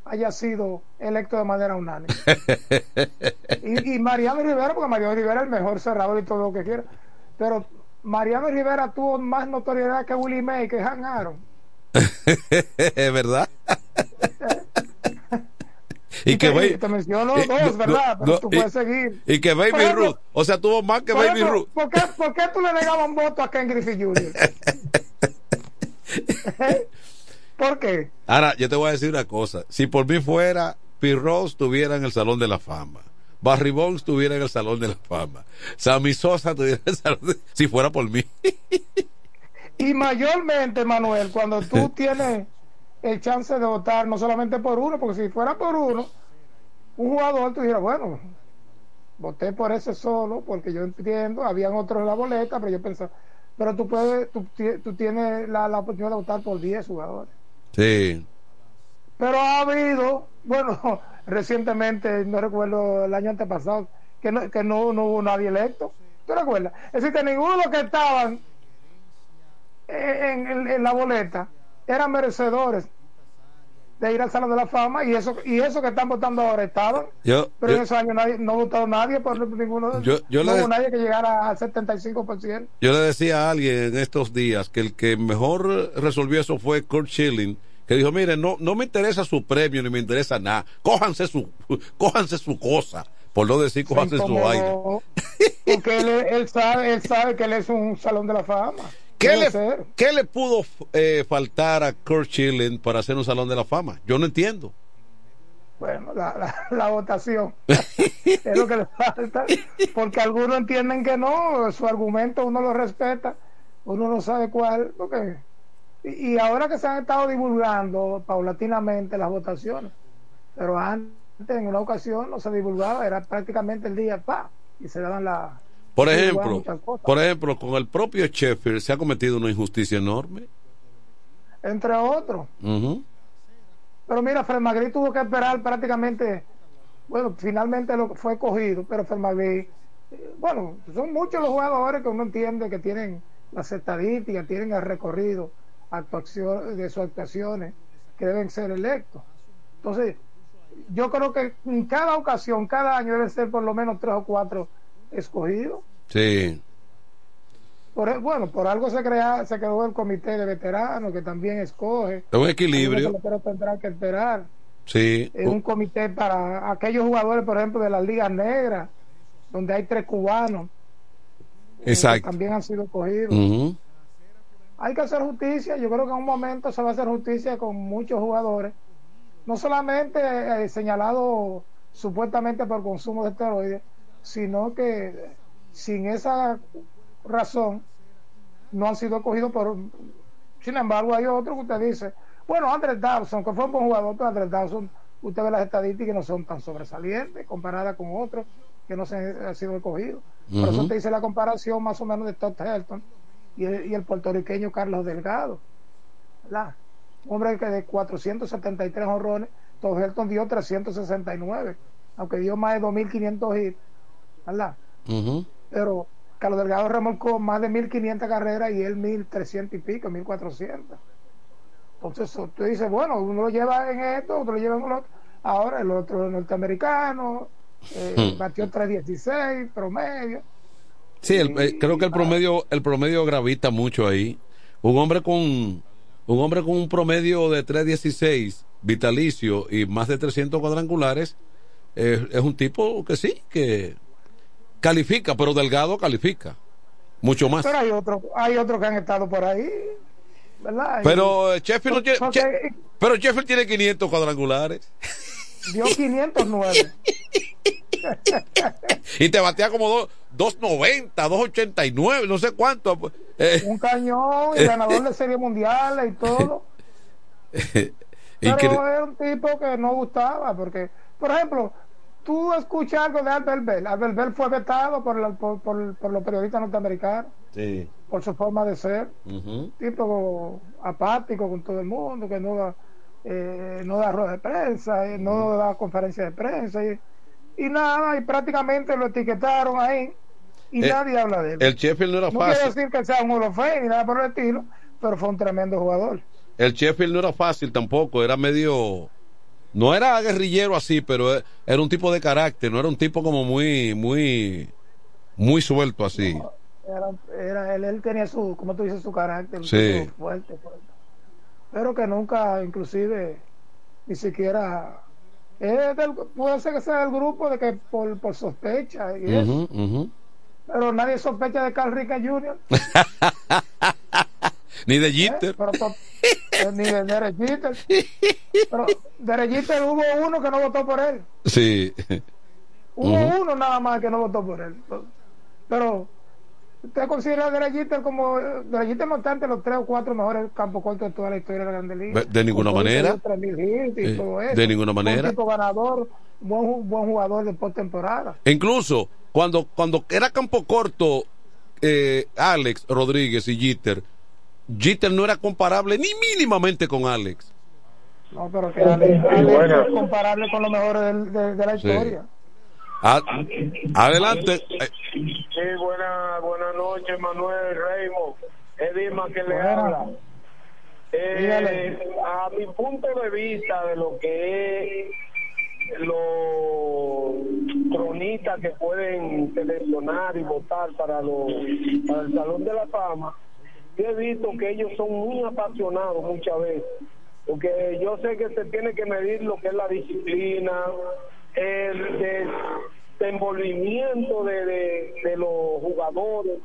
haya sido electo de manera unánime? y, y Mariano Rivera, porque Mariano Rivera es el mejor cerrador y todo lo que quiera, pero Mariano Rivera tuvo más notoriedad que Willie May, que Han Aaron. Es verdad. y que te, Baby- te menciono eh, dos, ¿verdad? no, pero tú y- puedes seguir. Y que Baby ejemplo, Ruth, o sea, tuvo más que Baby ejemplo, Ruth. ¿por qué, por qué tú le negabas un voto a Ken Griffey Jr.? ¿Por qué? Ahora, yo te voy a decir una cosa. Si por mí fuera, Pirro estuviera en el Salón de la Fama. Barry Bonds estuviera en el Salón de la Fama. Sammy Sosa estuviera en el Salón de... Si fuera por mí. Y mayormente, Manuel, cuando tú tienes el chance de votar no solamente por uno, porque si fuera por uno, un jugador tú dijeras, bueno, voté por ese solo, porque yo entiendo, habían otros en la boleta, pero yo pensaba, pero tú puedes, tú, tú tienes la, la oportunidad de votar por 10 jugadores. Sí. Pero ha habido, bueno, recientemente, no recuerdo el año antepasado, que no, que no, no hubo nadie electo. ¿Tú recuerdas? Es decir, que ninguno que estaban en, en- en la boleta eran merecedores de ir al Salón de la Fama y eso y eso que están votando ahora estaban. Yo, Pero yo, en esos años nadie, no votado nadie por ninguno. Yo- yo no le- hubo nadie que llegara al 75%. yo le decía a alguien en estos días que el que mejor resolvió eso fue Kurt Schilling, que dijo, mire, no, no me interesa su premio ni me interesa nada. Cójanse su, cójanse su cosa. Por no decir cójanse su Como- vaina. Porque él, él sabe, él sabe que él es un Salón de la Fama. ¿Qué le, qué le pudo eh, faltar a Kurt Schilling para hacer un salón de la fama? Yo no entiendo. Bueno, la, la, la votación es lo que le falta, porque algunos entienden que no, su argumento uno lo respeta, uno no sabe cuál, porque y, y ahora que se han estado divulgando paulatinamente las votaciones, pero antes en una ocasión no se divulgaba, era prácticamente el día pa y se daban la Por ejemplo, por ejemplo, con el propio Sheffield se ha cometido una injusticia enorme. entre otros. Pero mira, Fred Magri tuvo que esperar prácticamente, bueno, finalmente lo fue cogido, pero Fred Magri, eh, bueno, son muchos los jugadores que uno entiende que tienen las estadísticas, tienen el recorrido actuación, de sus actuaciones, que deben ser electos. Entonces, yo creo que en cada ocasión, cada año deben ser por lo menos tres o cuatro escogido. Sí. Por, bueno, por algo se crea, se creó el comité de veteranos que también escoge. Es un equilibrio. Pero tendrá que esperar. Sí. Es un comité para aquellos jugadores, por ejemplo, de las ligas negras, donde hay tres cubanos. Exacto. también han sido escogidos. Hay que hacer justicia. Yo creo que en un momento se va a hacer justicia con muchos jugadores. No solamente eh, señalado supuestamente por consumo de esteroides, sino que sin esa razón no han sido escogidos por... Sin embargo, hay otro que usted dice, bueno, Andrés Dawson, que fue un buen jugador, pero Andrés Dawson, usted ve las estadísticas que no son tan sobresalientes comparadas con otros que no se han sido escogidos. Por eso te dice la comparación más o menos de Todd Helton y el, puertorriqueño Carlos Delgado. ¿verdad? Hombre que de 473 honrones, Todd Helton dio 369, aunque dio más de 2.500 hits. ¿Verdad? Pero Carlos Delgado remolcó más de 1500 carreras y él 1300 y pico, 1400. Entonces tú dices, bueno, uno lo lleva en esto, otro lo lleva en otro. Ahora el otro norteamericano eh, hmm. batió 316 promedio. Sí, eh, creo que el promedio el promedio gravita mucho ahí. Un hombre con un hombre con un promedio de 316 vitalicio y más de 300 cuadrangulares eh, es un tipo que sí, que califica, pero Delgado califica. Mucho más. Pero hay otros hay otros que han estado por ahí. ¿verdad? Pero eh, Sheffield no tiene, pero Sheffield tiene 500 cuadrangulares. Dio 509. y te batea como 290, 289, no sé cuánto. Eh. Un cañón y ganador de serie mundial y todo. Pero era un tipo que no gustaba porque, por ejemplo, tú escuchas algo de Albert Bell. Albert Bell fue vetado por, por, los periodistas norteamericanos. Por su forma de ser. Tipo apático con todo el mundo, que no da, eh, no da rueda de prensa, eh, no da conferencia de prensa. Y, y, nada, y prácticamente lo etiquetaron ahí. Y eh, nadie habla de él. El Sheffield no era fácil. No quiere decir que sea un holofé ni nada por el estilo, pero fue un tremendo jugador. El Sheffield no era fácil tampoco, era medio no era guerrillero así, pero era un tipo de carácter, no era un tipo como muy, muy, muy suelto así. era, él, él, tenía su, como tú dices, su carácter sí. fuerte, fuerte, pero que nunca, inclusive, ni siquiera, puede ser que sea el grupo de que por, por sospecha y eso. Pero nadie sospecha de Carl Rica Jr. Ni de Jeter. Eh, ni de Derek Jeter. Pero Derek Jeter hubo uno que no votó por él. Sí. Hubo uno nada más que no votó por él. Pero usted considera a Derek Jeter como Derek Jeter no está entre los tres o cuatro mejores campos cortos de toda la historia de la Grande Liga. De ninguna manera. De ninguna manera. Un tipo ganador, buen, buen jugador de postemporada. Incluso cuando cuando era campo corto eh, Alex Rodríguez y Jeter Jeter no era comparable ni mínimamente con Alex. No, pero que Alex, es comparable con lo mejor de, de, la historia. adelante. Sí, buenas buena noches, Manuel Raymond. Edima que le habla. Eh, a mi punto de vista de lo que es los cronistas que pueden seleccionar y votar para, los, para el Salón de la Fama, he visto que ellos son muy apasionados muchas veces, porque yo sé que se tiene que medir lo que es la disciplina, el desenvolvimiento de, los jugadores,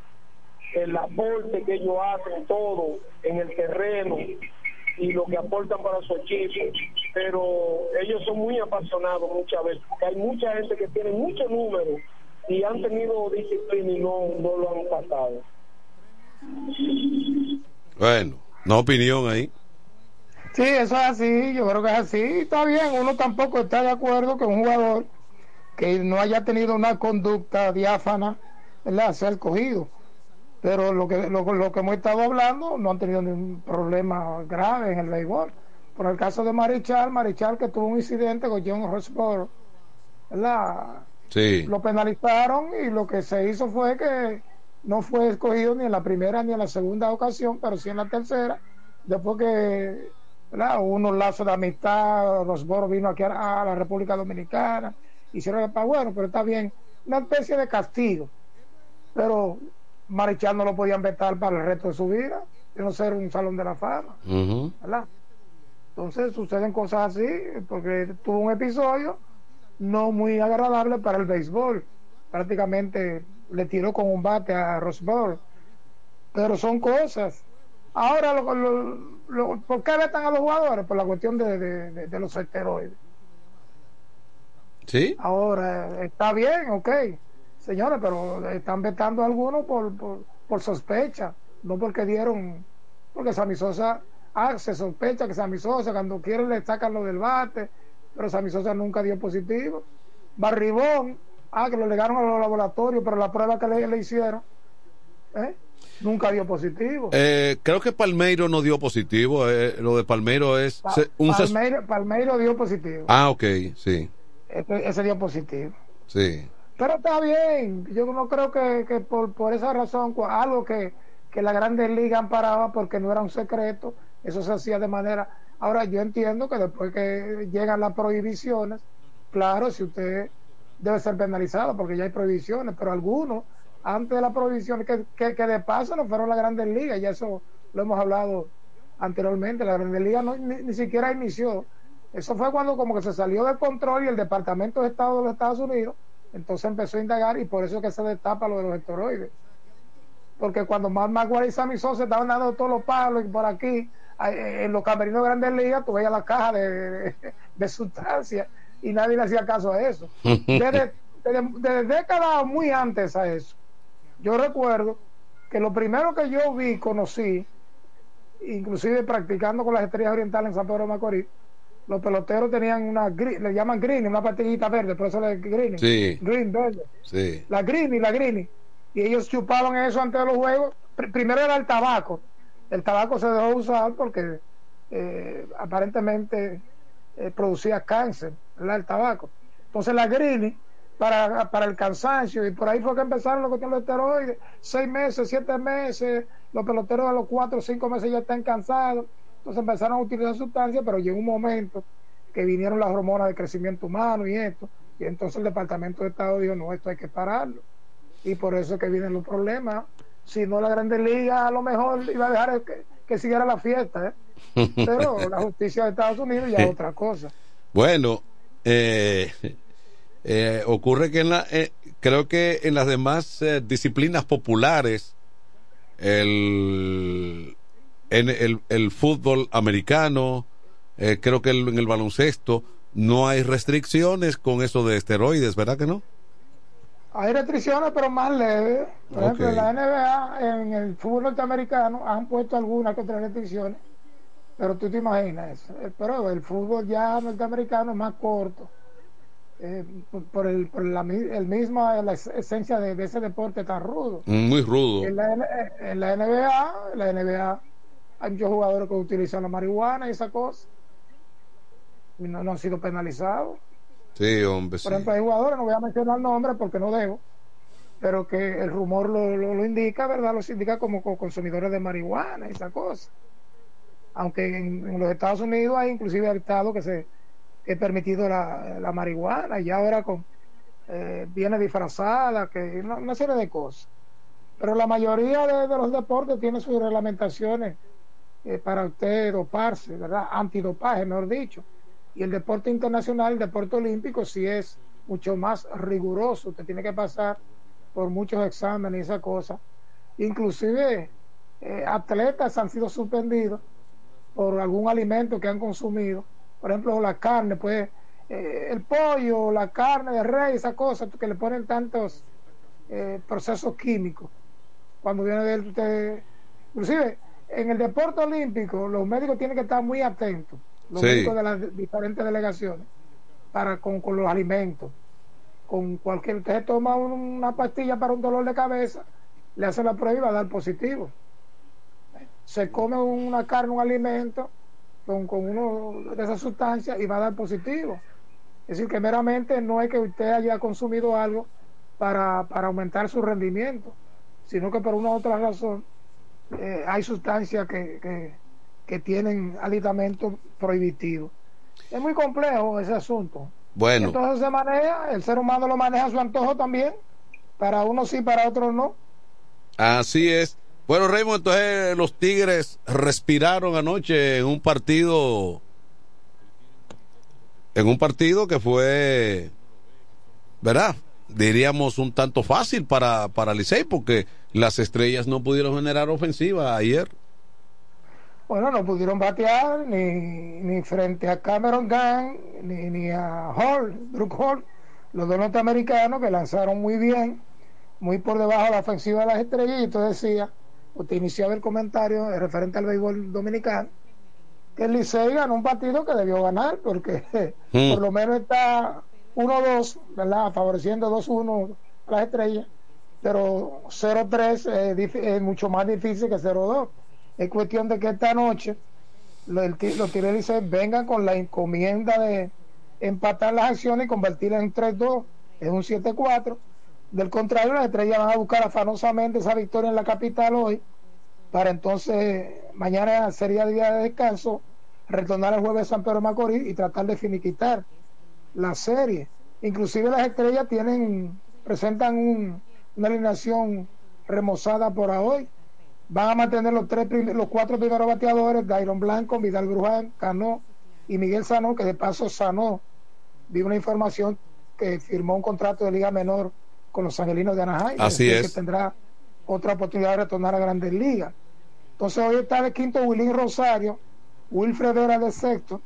el aporte que ellos hacen todo en el terreno y lo que aportan para su equipo, pero ellos son muy apasionados muchas veces, porque hay mucha gente que tiene muchos números y han tenido disciplina y no lo han pasado. Bueno, una opinión ahí. Sí, eso es así, yo creo que es así. Está bien, uno tampoco está de acuerdo que un jugador que no haya tenido una conducta diáfana, ¿verdad? Sea escogido. Pero lo que, lo, lo, que hemos estado hablando no han tenido ningún problema grave en el béisbol. Por el caso de Marichal, Marichal que tuvo un incidente con John Rosborough, ¿verdad? Sí. Lo penalizaron y lo que se hizo fue que no fue escogido ni en la primera ni en la segunda ocasión, pero sí en la tercera, después que hubo unos lazos de amistad, Rosboro vino aquí a, la República Dominicana, hicieron el bueno, pero está bien, una especie de castigo. Pero Marichal no lo podían vetar para el resto de su vida, de no ser un salón de la fama. ¿verdad? Entonces suceden cosas así, porque tuvo un episodio no muy agradable para el béisbol. Prácticamente le tiró con un bate a Rosbol. Pero son cosas. Ahora, lo, ¿por qué vetan a los jugadores? Por la cuestión de, los esteroides. Sí. Ahora, está bien, ok. Señores, pero están vetando a algunos por, por, sospecha, no porque dieron, porque Sammy Sosa, ah, se sospecha que Sammy Sosa cuando quieren le sacan lo del bate, pero Sammy Sosa nunca dio positivo. Barribón, ah, que lo legaron a los laboratorios, pero la prueba que le, le hicieron, ¿eh? nunca dio positivo. Eh, creo que Palmeiro no dio positivo. Eh, lo de Palmeiro es. un Palmeiro, dio positivo. Ah, ok, sí. Ese, dio positivo. Sí. Pero está bien. Yo no creo que, que por, por esa razón, algo que, que la Grandes Ligas han parado porque no era un secreto, eso se hacía de manera. Ahora, yo entiendo que después que llegan las prohibiciones, claro, si usted debe ser penalizado porque ya hay prohibiciones, pero algunos antes de la prohibición, que, que, de paso no fueron las grandes ligas, y eso lo hemos hablado anteriormente, la Grandes Ligas no, ni, siquiera inició. Eso fue cuando como que se salió del control y el Departamento de Estado de los Estados Unidos, entonces empezó a indagar y por eso que se destapa lo de los esteroides. Porque cuando más Maguire y Sammy Sosa estaban dando todos los palos y por aquí, en los camerinos de Grandes Ligas, tú veías la caja de, de, sustancias y nadie le hacía caso a eso. desde, desde décadas muy antes a eso yo recuerdo que lo primero que yo vi, conocí, inclusive practicando con las estrellas orientales en San Pedro de Macorís, los peloteros tenían una, le llaman green, una pastillita verde, por eso le green, sí. green verde. Sí. La green y la green. Y ellos chupaban eso antes de los juegos. primero era el tabaco. El tabaco se dejó usar porque eh, aparentemente eh, producía cáncer, ¿verdad? El tabaco. Entonces la green para, para el cansancio y por ahí fue que empezaron los los esteroides seis meses, siete meses los peloteros de los cuatro o cinco meses ya están cansados entonces empezaron a utilizar sustancias pero llegó un momento que vinieron las hormonas de crecimiento humano y esto y entonces el departamento de estado dijo no, esto hay que pararlo y por eso es que vienen los problemas si no la Grande Liga a lo mejor iba a dejar que, que siguiera la fiesta ¿eh? pero la justicia de Estados Unidos ya es otra cosa bueno eh eh, ocurre que en la, eh, creo que en las demás eh, disciplinas populares, el, en el, el fútbol americano, creo que en el baloncesto, no hay restricciones con eso de esteroides, ¿verdad que no? Hay restricciones, pero más leves. Por ejemplo, en la NBA, en el fútbol norteamericano, han puesto algunas otras restricciones, pero tú te imaginas, pero el fútbol ya norteamericano es más corto eh, por, el, por la el mismo, la esencia de, ese deporte tan rudo. Mm, muy rudo. En la, en la NBA, en la NBA hay muchos jugadores que utilizan la marihuana y esa cosa. Y no, han sido penalizados. Sí, hombre. Por ejemplo, hay jugadores, no voy a mencionar nombres porque no debo, pero que el rumor lo, lo, indica, ¿verdad? Los indica como, consumidores de marihuana y esa cosa. Aunque en, los Estados Unidos hay inclusive estados que se he permitido la, la marihuana y ahora con eh, viene disfrazada, que una, serie de cosas. Pero la mayoría de, los deportes tiene sus reglamentaciones eh, para usted doparse, ¿verdad? Antidopaje, mejor dicho. Y el deporte internacional, el deporte olímpico, sí es mucho más riguroso. Usted tiene que pasar por muchos exámenes y esa cosa. Inclusive eh, atletas han sido suspendidos por algún alimento que han consumido por ejemplo, la carne, pues eh, el pollo, la carne de rey, esa cosa, que le ponen tantos eh, procesos químicos. Cuando viene de usted, inclusive en el deporte olímpico, los médicos tienen que estar muy atentos, los médicos de las diferentes delegaciones, para con, los alimentos. Con cualquier, usted toma una pastilla para un dolor de cabeza, le hace la prueba y va a dar positivo. Se come una carne, un alimento, con, con uno de esas sustancias y va a dar positivo. Es decir, que meramente no es que usted haya consumido algo para, para aumentar su rendimiento, sino que por una u otra razón eh, hay sustancias que, que, que tienen aditamento prohibitivo. Es muy complejo ese asunto. Bueno. Entonces se maneja, el ser humano lo maneja a su antojo también. Para unos sí, para otros no. Así es. Bueno, Raymond, entonces los Tigres respiraron anoche en un partido. En un partido que fue. ¿Verdad? Diríamos un tanto fácil para, para Licey, porque las estrellas no pudieron generar ofensiva ayer. Bueno, no pudieron batear ni, ni frente a Cameron Gang ni, ni a Hall, Brook Hall, los dos norteamericanos que lanzaron muy bien, muy por debajo de la ofensiva de las estrellas. Entonces decía, usted iniciaba el comentario referente al béisbol dominicano, que el Licey ganó un partido que debió ganar, porque Mm. por lo menos está 1-2, ¿verdad? Favoreciendo 2-1 a las estrellas, pero 0-3 es, es mucho más difícil que 0-2. Es cuestión de que esta noche los, Tigres Licey vengan con la encomienda de empatar las acciones y convertirlas en 3-2, es un 7-4. Del contrario, las estrellas van a buscar afanosamente esa victoria en la capital hoy, para entonces mañana sería día de descanso, retornar el jueves a San Pedro Macorís y tratar de finiquitar la serie. Inclusive las estrellas tienen, presentan un- una alineación remozada por hoy. Van a mantener los tres los cuatro primeros bateadores, Dairon Blanco, Vidal Bruján, Cano y Miguel Sano, que de paso Sano vi una información que firmó un contrato de liga menor con los angelinos de Anaheim. Así es. Que tendrá otra oportunidad de retornar a grandes ligas. Entonces hoy está de quinto Wilín Rosario, Wilfred Vera de sexto,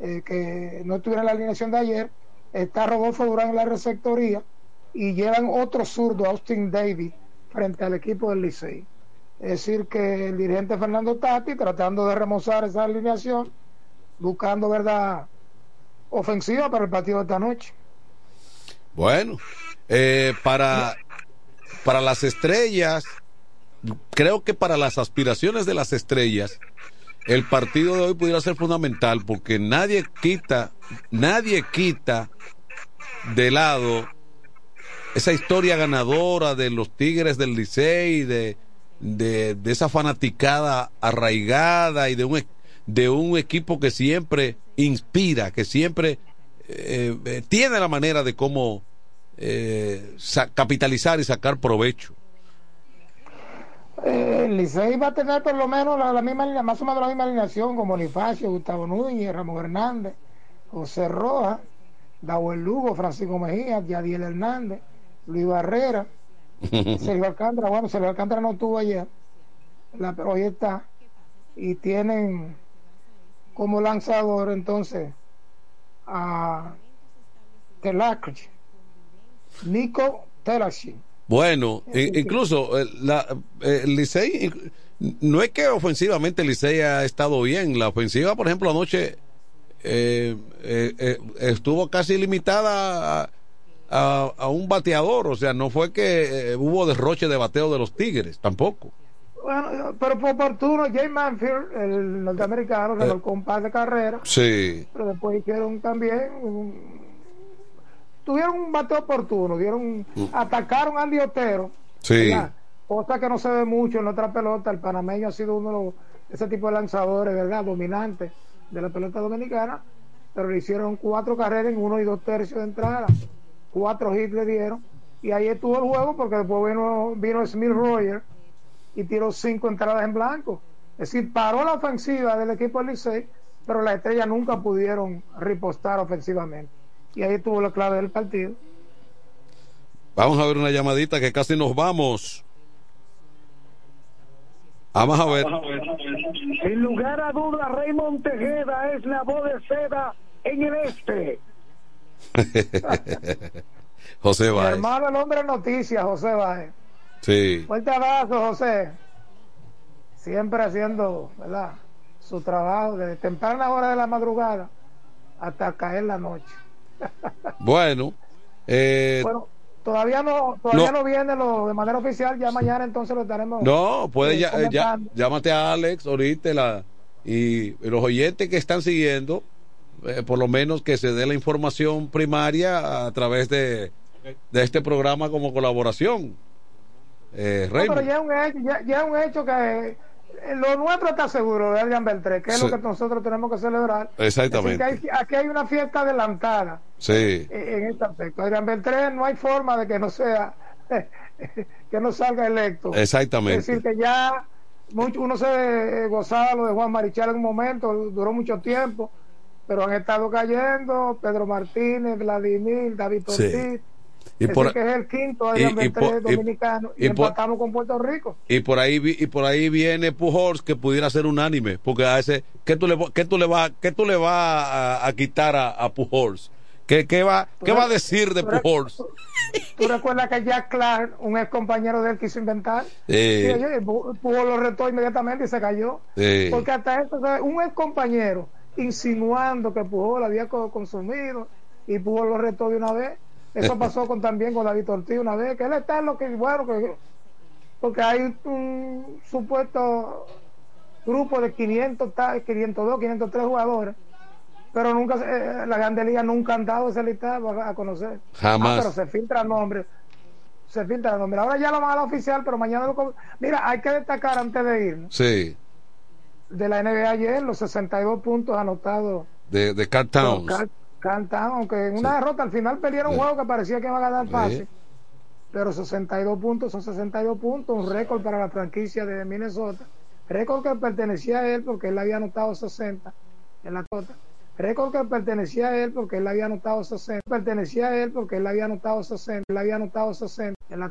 eh, que no estuviera en la alineación de ayer, está Rodolfo Durán en la receptoría y llevan otro zurdo, Austin David, frente al equipo del Licey. Es decir, que el dirigente Fernando Tati tratando de remozar esa alineación, buscando verdad ofensiva para el partido de esta noche. Bueno, eh, para, para las estrellas, creo que para las aspiraciones de las estrellas, el partido de hoy pudiera ser fundamental porque nadie quita, nadie quita de lado esa historia ganadora de los Tigres del Licey, de, de, de esa fanaticada arraigada y de un, e- de un equipo que siempre inspira, que siempre eh, eh, tiene la manera de cómo eh, capitalizar y sacar provecho. Eh, el Licey va a tener por lo menos la, la misma más o menos la misma alineación con Bonifacio, Gustavo Núñez, Ramón Hernández, José Rojas, Daúl Lugo, Francisco Mejía, Yadiel Hernández, Luis Barrera, Sergio Alcántara, bueno, Sergio Alcántara no estuvo ayer, la, pero hoy está, y tienen como lanzador entonces a Telakich, Nico Telakich. Bueno, in- incluso eh, la, eh, el Licey, inc- no es que ofensivamente el Licey ha estado bien, la ofensiva, por ejemplo, anoche eh, eh, eh, estuvo casi limitada a, a- a un bateador, o sea, no fue que eh, hubo derroche de bateo de los Tigres, tampoco. Bueno, pero fue oportuno, Jay Manfield, el norteamericano, remolcó un par de carreras. Sí. pero después hicieron también un- tuvieron un bateo oportuno dieron atacaron a Andy Otero Sí. ¿verdad? cosa que no se ve mucho en otra pelota el panameño ha sido uno de los ese tipo de lanzadores verdad dominantes de la pelota dominicana pero le hicieron cuatro carreras en uno y dos tercios de entrada cuatro hits le dieron y ahí estuvo el juego porque después vino, vino Smith Royer y tiró cinco entradas en blanco. Es decir, paró la ofensiva del equipo del Licey, pero las estrellas nunca pudieron ripostar ofensivamente. Y ahí estuvo la clave del partido. Vamos a ver una llamadita que casi nos vamos. Vamos a ver. Sin lugar a duda, Raymond Tejeda es la voz de seda en el este. José Báez. hermano, el hombre de noticias, José Báez. Sí. Fuerte abrazo, José. Siempre haciendo, ¿verdad? Su trabajo desde temprana hora de la madrugada hasta caer la noche. Bueno, eh, Bueno, todavía no, todavía No. no, viene lo de manera oficial, ya mañana entonces lo estaremos. no, puede eh, ya, eh, ya- llámate a Alex ahorita la, y los oyentes que están siguiendo, eh, por lo menos que se dé la información primaria a través de, de este programa como colaboración. Eh, No, pero ya es un hecho, ya, ya es un hecho que lo nuestro está seguro de Adrián Beltré, que es Sí. lo que nosotros tenemos que celebrar. Exactamente. Hay- aquí hay una fiesta adelantada Sí. eh, en este aspecto. Adrián Beltré no hay forma de que no sea, que no salga electo. Exactamente. Es decir, que ya mucho, uno se eh, gozaba lo de Juan Marichal en un momento, duró mucho tiempo, pero han estado cayendo Pedro Martínez, Vladimir, David Sí. Y por- que es el quinto y- y por- y- dominicano y, y por- empatamos con Puerto Rico. Y por ahí y por ahí viene Pujols que pudiera ser unánime, porque a ese ¿qué tú le qué tú le vas qué tú le vas a, a quitar a, a Pujols? ¿Qué, qué va qué va a decir de Tú Pujols? ¿Tú recuerdas que Jack Clark, un ex compañero de él, quiso inventar? Sí. Sí, oye, Pu- Pujol lo retó inmediatamente y se cayó. Sí. Porque hasta eso, ¿sabes? un ex compañero insinuando que Pujol había co- consumido y Pujol lo retó de una vez. Eso pasó con, también con David Ortiz una vez, que él está en lo que, bueno, que, porque hay un supuesto grupo de 500, ta- 502, 503 jugadores, pero nunca, eh, la Grande Liga nunca han dado ese listado a, a conocer. Jamás. Ah, pero se filtra nombre. Se filtra nombre. Ahora ya lo van a la oficial, pero mañana lo. Mira, hay que destacar antes de ir Sí, de la NBA ayer los 62 puntos anotados de, de Carl Towns. Carl- Towns, aunque en una derrota al final perdieron un juego que parecía que iba a ganar fácil. Pero 62 puntos son 62 puntos, un récord para la franquicia de Minnesota. Récord que pertenecía a él porque él había anotado 60 en la tota. Récord que pertenecía a él porque él había anotado 60. Pertenecía a él porque él había anotado 60. Él había anotado 60 en la